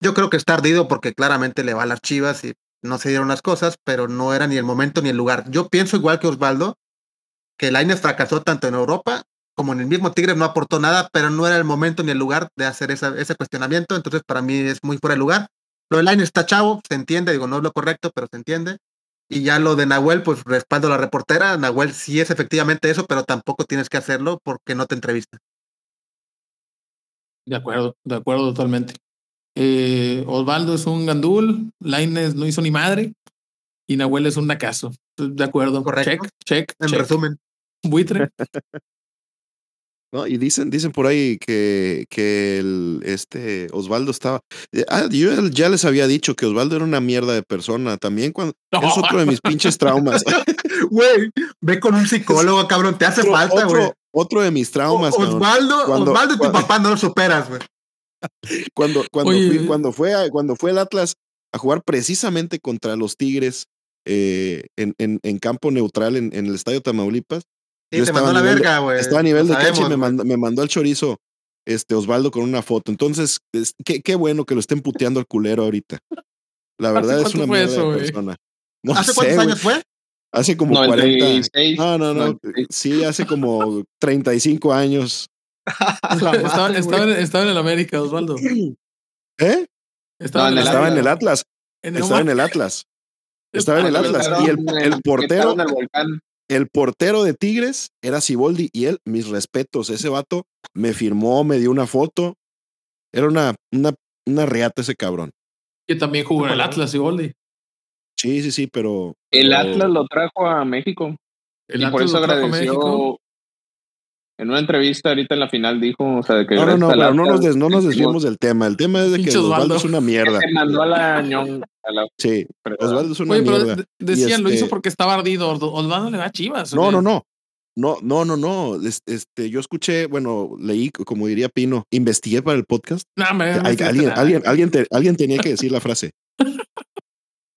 Yo creo que está ardido porque claramente le va a las chivas y no se dieron las cosas, pero no era ni el momento ni el lugar. Yo pienso igual que Osvaldo, que Laines fracasó tanto en Europa como en el mismo Tigres, no aportó nada, pero no era el momento ni el lugar de hacer esa, ese cuestionamiento, entonces para mí es muy fuera de lugar. Lo de Laines está chavo, se entiende, digo, no es lo correcto, pero se entiende. Y ya lo de Nahuel, pues respaldo a la reportera. Nahuel sí es efectivamente eso, pero tampoco tienes que hacerlo porque no te entrevista. De acuerdo, de acuerdo totalmente. Eh, Osvaldo es un gandul, Laines no hizo ni madre y Nahuel es un nacazo. De acuerdo, Correcto. check, check. En check. resumen, Buitre. ¿no? Y dicen, dicen por ahí que, que el, este Osvaldo estaba. eh, Ah, yo ya les había dicho que Osvaldo era una mierda de persona. También cuando. Es otro de mis pinches traumas. güey, ve con un psicólogo, cabrón, te hace otro, falta, güey. otro, otro de mis traumas. O-. Osvaldo, Cuando- Osvaldo y tu cuando- papá no lo superas, güey. Cuando, cuando, fui- cuando, fue a- cuando fue el Atlas a jugar precisamente contra los Tigres eh, en, en, en campo neutral en, en el Estadio Tamaulipas. Sí, Yo te estaba mandó a la nivel de- verga, güey. Estaba a nivel Lo de cancha y sabemos, me mandó, me mandó al chorizo este Osvaldo con una foto. Entonces, es- qué, qué bueno que lo estén puteando al culero ahorita. La verdad es una fue mierda eso, de persona. No ¿Hace sé, cuántos años fue? Hace como 40. 96. No, no, no. 96. Sí, hace como 35 años. Estaba, estaba en, estaba en el América, Osvaldo. ¿Eh? Estaba, No, en el Estaba en el Atlas. Estaba en el Atlas. Estaba en el Atlas. Y el, en- el portero, el portero de Tigres era Siboldi y él, mis respetos, ese vato me firmó, me dio una foto. Era una, una, una reata ese cabrón. Que también jugó en el Atlas y Goldi. Sí, sí, sí, pero. El pero- Atlas lo trajo a México. El y por Atlas eso lo trajo a agradeció. En una entrevista ahorita en la final dijo, o sea, de que No, no, no, pero no nos, des- no nos desviemos del tema. El tema es de que Osvaldo Osvaldo. es una mierda. que mandó a la ñong a la Sí. Osvaldo es una Oye, pero mierda. de- decían, lo este- hizo porque estaba ardido. Os- Osvaldo le va a chivas. ¿o No, no, no. No, no, no, no. Es- Este, yo escuché, bueno, leí, como diría Pino, investigué para el podcast. No, no Hay- alguien, alguien, alguien, te- alguien tenía que decir la frase.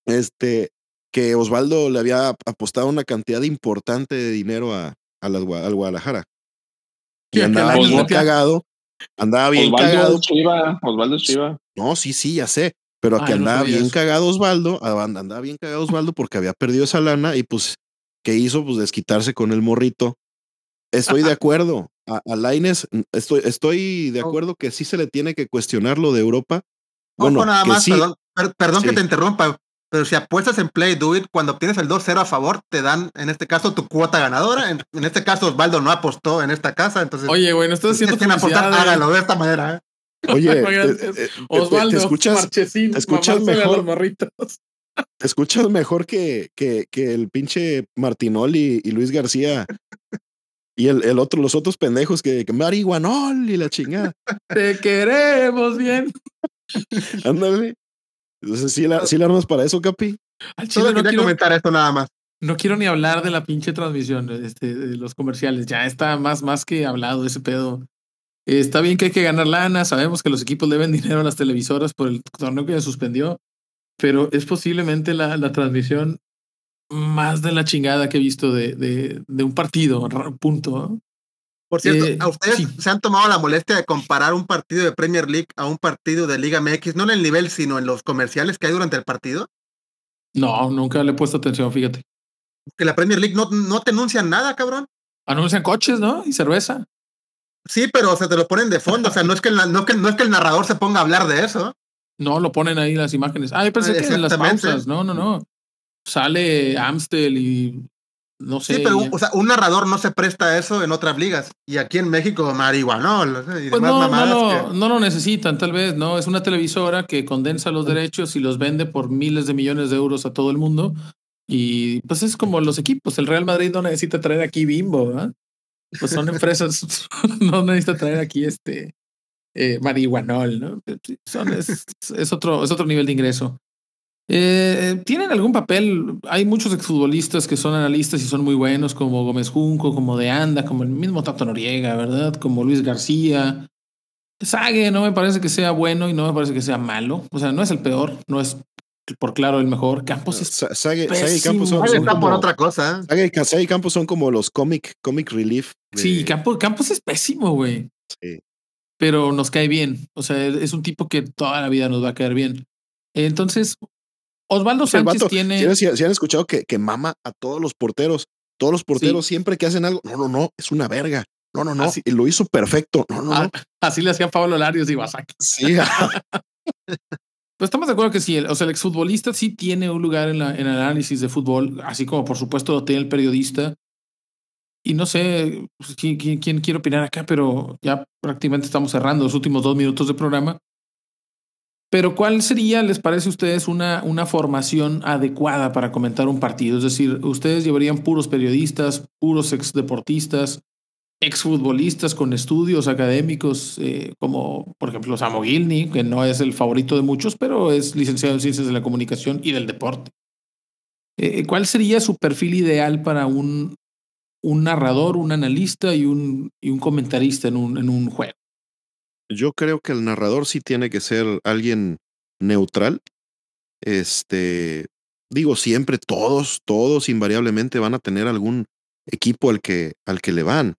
Este, que Osvaldo le había apostado una cantidad importante de dinero a, a al Guadalajara. Y andaba bien metía- cagado. Andaba bien Osvaldo cagado. Chiva, Osvaldo Chiva. No, sí, sí, ya sé. Pero que Ay, no andaba bien eso. cagado Osvaldo, ah, and- andaba bien cagado Osvaldo porque había perdido esa lana y pues, ¿qué hizo? Pues desquitarse con el morrito. Estoy de acuerdo. A, a Lainez, mm, estoy, estoy de Oh. acuerdo que sí se le tiene que cuestionar lo de Europa. Bueno, Ojo, nada que más, sí, perdón, per- perdón que te interrumpa, pero si apuestas en Play Do It, cuando obtienes el 2-0 a favor, te dan, en este caso, tu cuota ganadora. En, en este caso, Osvaldo no apostó en esta casa, entonces, Oye, güey, no estás si haciendo quieren apostar, hágalo de esta manera. ¿eh? Oye, Oigan, te, es- te- te- Osvaldo, te escuchas, Marchesín, te escuchas mejor. los morritos. te escuchas mejor que, que, que el pinche Martinoli y Luis García. Y el, el otro, los otros pendejos que, que marihuanol y la chingada. Te queremos bien. Ándale. Entonces, ¿sí la, sí la armas para eso, Capi? Al chile Solo no quería quiero, comentar esto nada más. no quiero ni hablar de la pinche transmisión, este, de los comerciales. Ya está más, más que hablado ese pedo. Eh, Está bien que hay que ganar lana. Sabemos que los equipos deben dinero a las televisoras por el torneo que se suspendió, pero es posiblemente la, la transmisión más de la chingada que he visto de, de, de un partido. Punto. Por cierto, Eh, ¿a ustedes sí. se han tomado la molestia de comparar un partido de Premier League a un partido de Liga MX, no en el nivel, sino en los comerciales que hay durante el partido? No, nunca le he puesto atención, fíjate. Que la Premier League no, no te anuncian nada, cabrón. Anuncian coches, ¿no? Y cerveza. Sí, pero o sea, te lo ponen de fondo. O sea, no es que el, no, que, no es que el narrador se ponga a hablar de eso. No, lo ponen ahí las imágenes. Ah, yo pensé que en las pausas. No, no, no. Sale Amstel y no sé. Sí, pero ya. o sea, un narrador no se presta a eso en otras ligas. Y aquí en México, marihuanol. y Pues demás no, no, mamadas lo, que- no lo necesitan, tal vez, ¿no? Es una televisora que condensa los derechos y los vende por miles de millones de euros a todo el mundo. Y pues es como los equipos. El Real Madrid no necesita traer aquí Bimbo, ¿verdad? Pues son empresas, no necesita traer aquí este eh, marihuanol, ¿no? Son, es, es otro, es otro nivel de ingreso. Eh, ¿Tienen algún papel? Hay muchos exfutbolistas que son analistas y son muy buenos, como Gómez Junco, como De Anda, como el mismo Tato Noriega, ¿verdad? Como Luis García. Sague no me parece que sea bueno y no me parece que sea malo. O sea, no es el peor, no es por claro el mejor. Campos es Sa- Sague, Sague y. Campos son, son está por como, otra cosa. Sague y- Sague y Campos son como los comic, comic relief. de- Sí, Campos, Campos es pésimo, güey. sí. Pero nos cae bien. O sea, es un tipo que toda la vida nos va a caer bien. Entonces, Osvaldo Sánchez vato, tiene. si han, si han escuchado que, que mama a todos los porteros. Todos los porteros siempre que hacen algo, no, no, no, es una verga. No, no, no, Así- lo hizo perfecto. No, no, Ah, no. así le hacía Pablo Larios y Basaki. Sí, Pues estamos de acuerdo que sí, el, o sea, el exfutbolista sí tiene un lugar en, la, en el análisis de fútbol, así como por supuesto lo tiene el periodista. Y no sé pues, quién, quién- quién quiere opinar acá, pero ya prácticamente estamos cerrando los últimos dos minutos de programa. Pero ¿cuál sería, les parece a ustedes, una, una formación adecuada para comentar un partido? Es decir, ¿ustedes llevarían puros periodistas, puros exdeportistas, exfutbolistas con estudios académicos, eh, como por ejemplo Samo Gilny, que no es el favorito de muchos, pero es licenciado en Ciencias de la Comunicación y del Deporte? Eh, ¿Cuál sería su perfil ideal para un, un narrador, un analista y un, y un comentarista en un, en un juego? Yo creo que el narrador sí tiene que ser alguien neutral. Este, digo, siempre todos, todos invariablemente van a tener algún equipo al que, al que le van.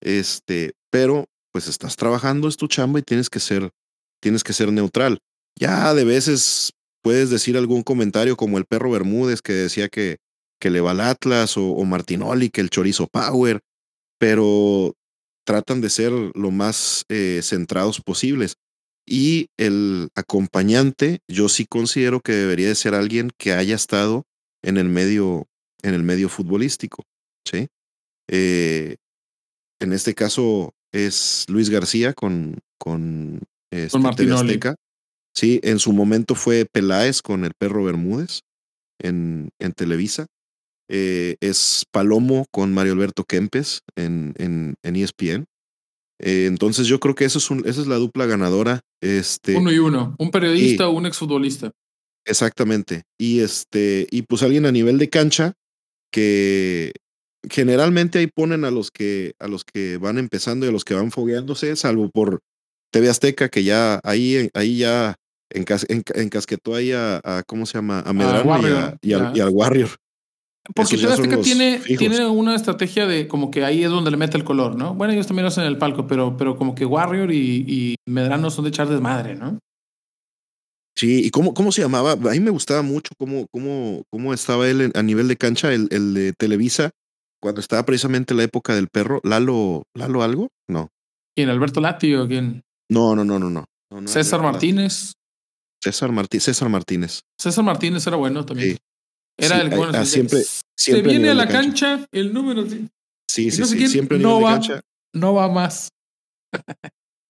Este, pero pues estás trabajando, es tu chamba y tienes que ser, tienes que ser neutral. Ya de veces puedes decir algún comentario como el perro Bermúdez que decía que, que le va al Atlas o, o Martinoli, que el chorizo Power, pero tratan de ser lo más eh, centrados posibles. Y el acompañante, yo sí considero que debería de ser alguien que haya estado en el medio, en el medio futbolístico. ¿sí? Eh, en este caso es Luis García con, con, este, Con TV. Azteca. Sí, en su momento fue Peláez con el perro Bermúdez en, en Televisa. Eh, es Palomo con Mario Alberto Kempes en, en, en ESPN. Eh, entonces yo creo que eso es un, esa es la dupla ganadora. Este, Uno y uno, un periodista o un exfutbolista. Exactamente. Y este, y pues alguien a nivel de cancha que generalmente ahí ponen a los que, a los que van empezando y a los que van fogueándose, salvo por TV Azteca, que ya ahí, ahí ya encas- enca- encasquetó ahí a, a, ¿cómo se llama? A Medrano y, a- Warrior, y al, y al Warrior. Porque TV Azteca tiene, fijos. tiene una estrategia de como que ahí es donde le mete el color, ¿no? Bueno, ellos también lo hacen en el palco, pero, pero como que Warrior y, y Medrano son de echar desmadre, ¿no? Sí, ¿y cómo, cómo se llamaba? A mí me gustaba mucho cómo, cómo, cómo estaba él en- a nivel de cancha, el, el de Televisa, cuando estaba precisamente la época del perro. ¿Lalo, Lalo algo? No. ¿Quién? ¿Alberto Lati o quién? No, no, no, no, no. No, no, César. Martínez. César, Martí- César Martínez. César Martínez era bueno también. Sí. Era Sí, el bueno. ah, sí, siempre- Se Siempre viene a la de cancha. el número sí, Sí, sí, no sé sí. Siempre a no nivel va. de cancha. no va más.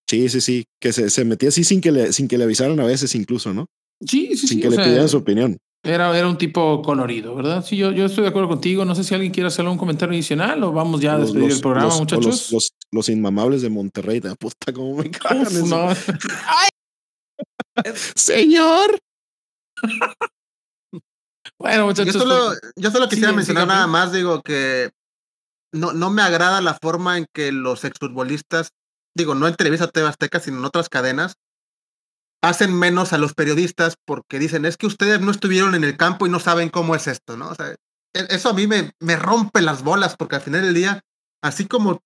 Sí, sí, sí. Que se, se metía así sin que, le, sin que le avisaran a veces incluso, ¿no? Sí, sí, sin sí. que le sea, pidieran su opinión. era, era un tipo colorido, ¿verdad? Sí, yo, yo estoy de acuerdo contigo. No sé si alguien quiere hacer algún comentario adicional o vamos ya a despedir los- el programa, los- muchachos. Los, los, los inmamables de Monterrey. La puta, cómo me cagan Uf, no. Señor. Bueno, muchachos. Yo solo, pues, yo solo quisiera mencionar nada más, digo que no, no me agrada la forma en que los exfutbolistas, digo, no en Televisa TV Azteca, sino en otras cadenas, hacen menos a los periodistas porque dicen, es que ustedes no estuvieron en el campo y no saben cómo es esto, ¿no? O sea, e- eso a mí me, me rompe las bolas porque al final del día, así como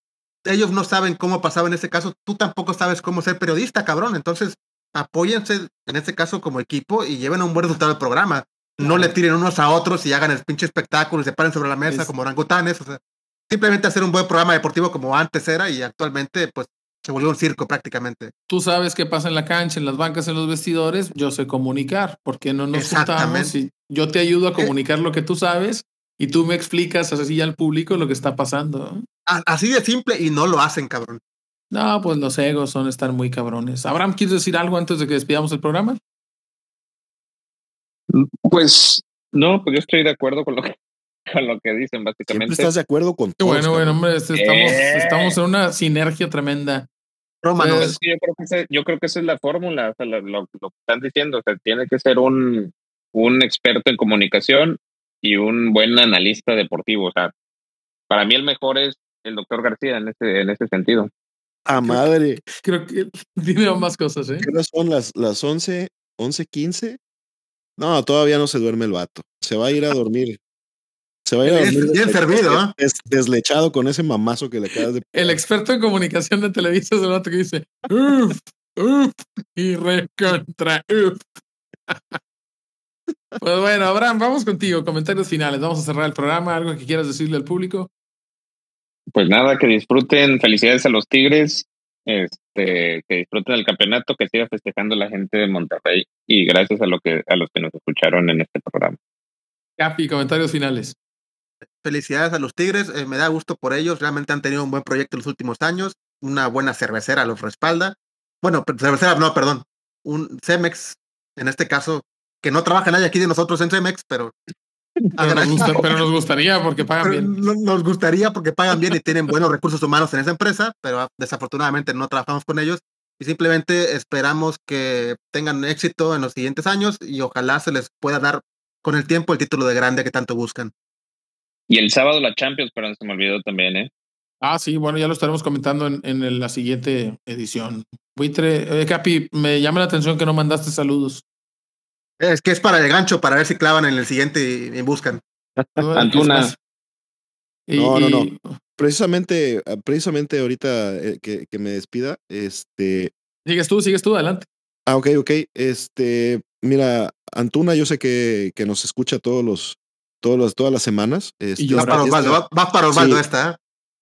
ellos no saben cómo pasaba en ese caso, tú tampoco sabes cómo ser periodista, cabrón. Entonces, apóyense en este caso como equipo y lleven a un buen resultado del programa. No le tiren unos a otros y hagan el pinche espectáculo y se paren sobre la mesa Es- como orangutanes. O sea, simplemente hacer un buen programa deportivo como antes era y actualmente, pues, se volvió un circo prácticamente. Tú sabes qué pasa en la cancha, en las bancas, en los vestidores. Yo sé comunicar. ¿Por qué no nos juntamos? Y yo te ayudo a Eh. comunicar lo que tú sabes y tú me explicas así al público lo que está pasando. Así de simple y no lo hacen, cabrón. No, pues los egos son estar muy cabrones. Abraham, ¿quieres decir algo antes de que despidamos el programa? Pues no, pues yo estoy de acuerdo con lo que, con lo que dicen, Siempre básicamente. estás de acuerdo con Qué todos. bueno, bueno, hombre, este, estamos, Eh. estamos en una sinergia tremenda. Rómanos. Pues, Es que yo creo que ese- yo creo que esa es la fórmula, o sea, lo, lo- lo que están diciendo, o sea, tiene que ser un, un experto en comunicación y un buen analista deportivo, o sea, para mí el mejor es el doctor García en ese, en ese sentido. A madre. Creo que dime más cosas, ¿eh? ¿Qué hora son las, las 11, 11, 15? No, todavía no se duerme el vato. Se va a ir a dormir. Se va a ir a Bien- dormir. bien servido, ¿eh? des- deslechado con ese mamazo que le acabas de. El experto en comunicación de Televisa es el vato que dice, uf, uf, y recontra, uf. Pues bueno, Abraham, vamos contigo. Comentarios finales. Vamos a cerrar el programa. ¿Algo que quieras decirle al público? Pues nada, que disfruten. Felicidades a los Tigres. Este, que disfruten el campeonato, que siga festejando la gente de Monterrey. Y gracias a, lo que, a los que nos escucharon en este programa. Capi, comentarios finales. Felicidades a los Tigres. eh, me da gusto por ellos. Realmente han tenido un buen proyecto en los últimos años. Una buena cervecera los respalda. Bueno, cervecera, no, perdón. Un Cemex, en este caso, que no trabaja nadie aquí de nosotros en Cemex, pero Pero nos, gusta- pero nos gustaría porque pagan Pero bien. no- Nos gustaría porque pagan bien y tienen buenos recursos humanos en esa empresa, pero ah, desafortunadamente no trabajamos con ellos y simplemente esperamos que tengan éxito en los siguientes años y ojalá se les pueda dar con el tiempo el título de grande que tanto buscan. Y el sábado la Champions, pero se me olvidó también, ¿eh? Ah, sí, bueno, ya lo estaremos comentando en, en la siguiente edición. Buitre, eh, Capi, me llama la atención que no mandaste saludos. Es que es para el gancho, para ver si clavan en el siguiente y, y buscan. Antuna. Y- No, no, no. y- Precisamente, ah, precisamente ahorita eh, que, que me despida, este, Sigues tú, sigues tú, adelante. ah, ok, ok, este, mira, Antuna, yo sé que, que nos escucha todos los, todos los, todas las semanas. este, yo Va para esta- Osvaldo, va, va para Osvaldo Sí. esta. ¿eh?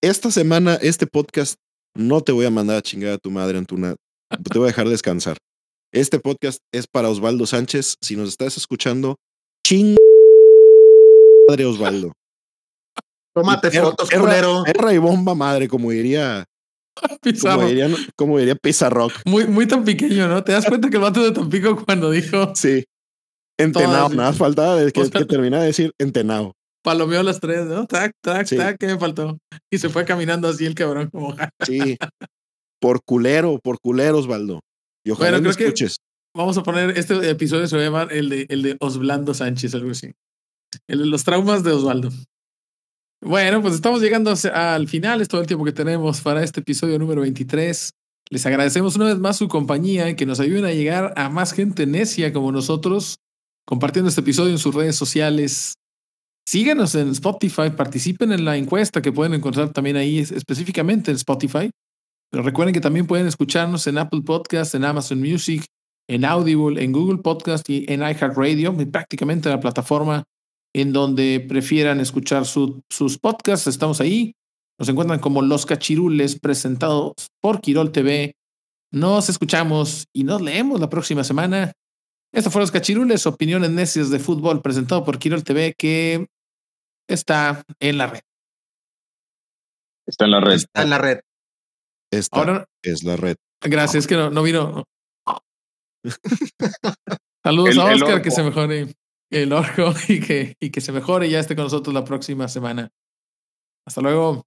esta semana, este podcast, no te voy a mandar a chingar a tu madre, Antuna. Te voy a dejar descansar. Este podcast es para Osvaldo Sánchez. Si nos estás escuchando, ching madre Osvaldo. Tómate fotos, perra- culero. Perra y bomba madre, como diría, como Pizarro. diría, como diría Pizarrock. Muy, muy tan pequeño, ¿no? ¿Te das cuenta que el vato de Tampico cuando dijo Sí. Entenado, nada más faltaba de que, O sea- que terminara de decir entenado. palomeó las tres, ¿no? Tac, tac, Sí. tac, ¿qué me faltó? Y se fue caminando así el cabrón como Sí. por culero, por culero, Osvaldo. Y ojalá Bueno, creo que- escuches. Vamos a poner, este episodio se va a llamar el de, el de Osvaldo Sánchez, algo así. El de los traumas de Osvaldo. Bueno, pues estamos llegando al final, es todo el tiempo que tenemos para este episodio número 23. Les agradecemos una vez más su compañía y que nos ayuden a llegar a más gente necia como nosotros, compartiendo este episodio en sus redes sociales. Síganos en Spotify, participen en la encuesta que pueden encontrar también ahí es- específicamente en Spotify. Pero recuerden que también pueden escucharnos en Apple Podcast, en Amazon Music, en Audible, en Google Podcast y en iHeartRadio, y prácticamente la plataforma en donde prefieran escuchar su- sus podcasts. Estamos ahí. Nos encuentran como Los Cachirules, presentados por Quirol TV. Nos escuchamos y nos leemos la próxima semana. Esto fue Los Cachirules, opiniones necias de fútbol, presentado por Quirol TV, que está en la red. Está en la red. Está en la red. Esta Ahora, es la red. gracias, que no, no vino. Saludos El- a Oscar, que se mejore el orco y que, y que se mejore y ya esté con nosotros la próxima semana. Hasta luego.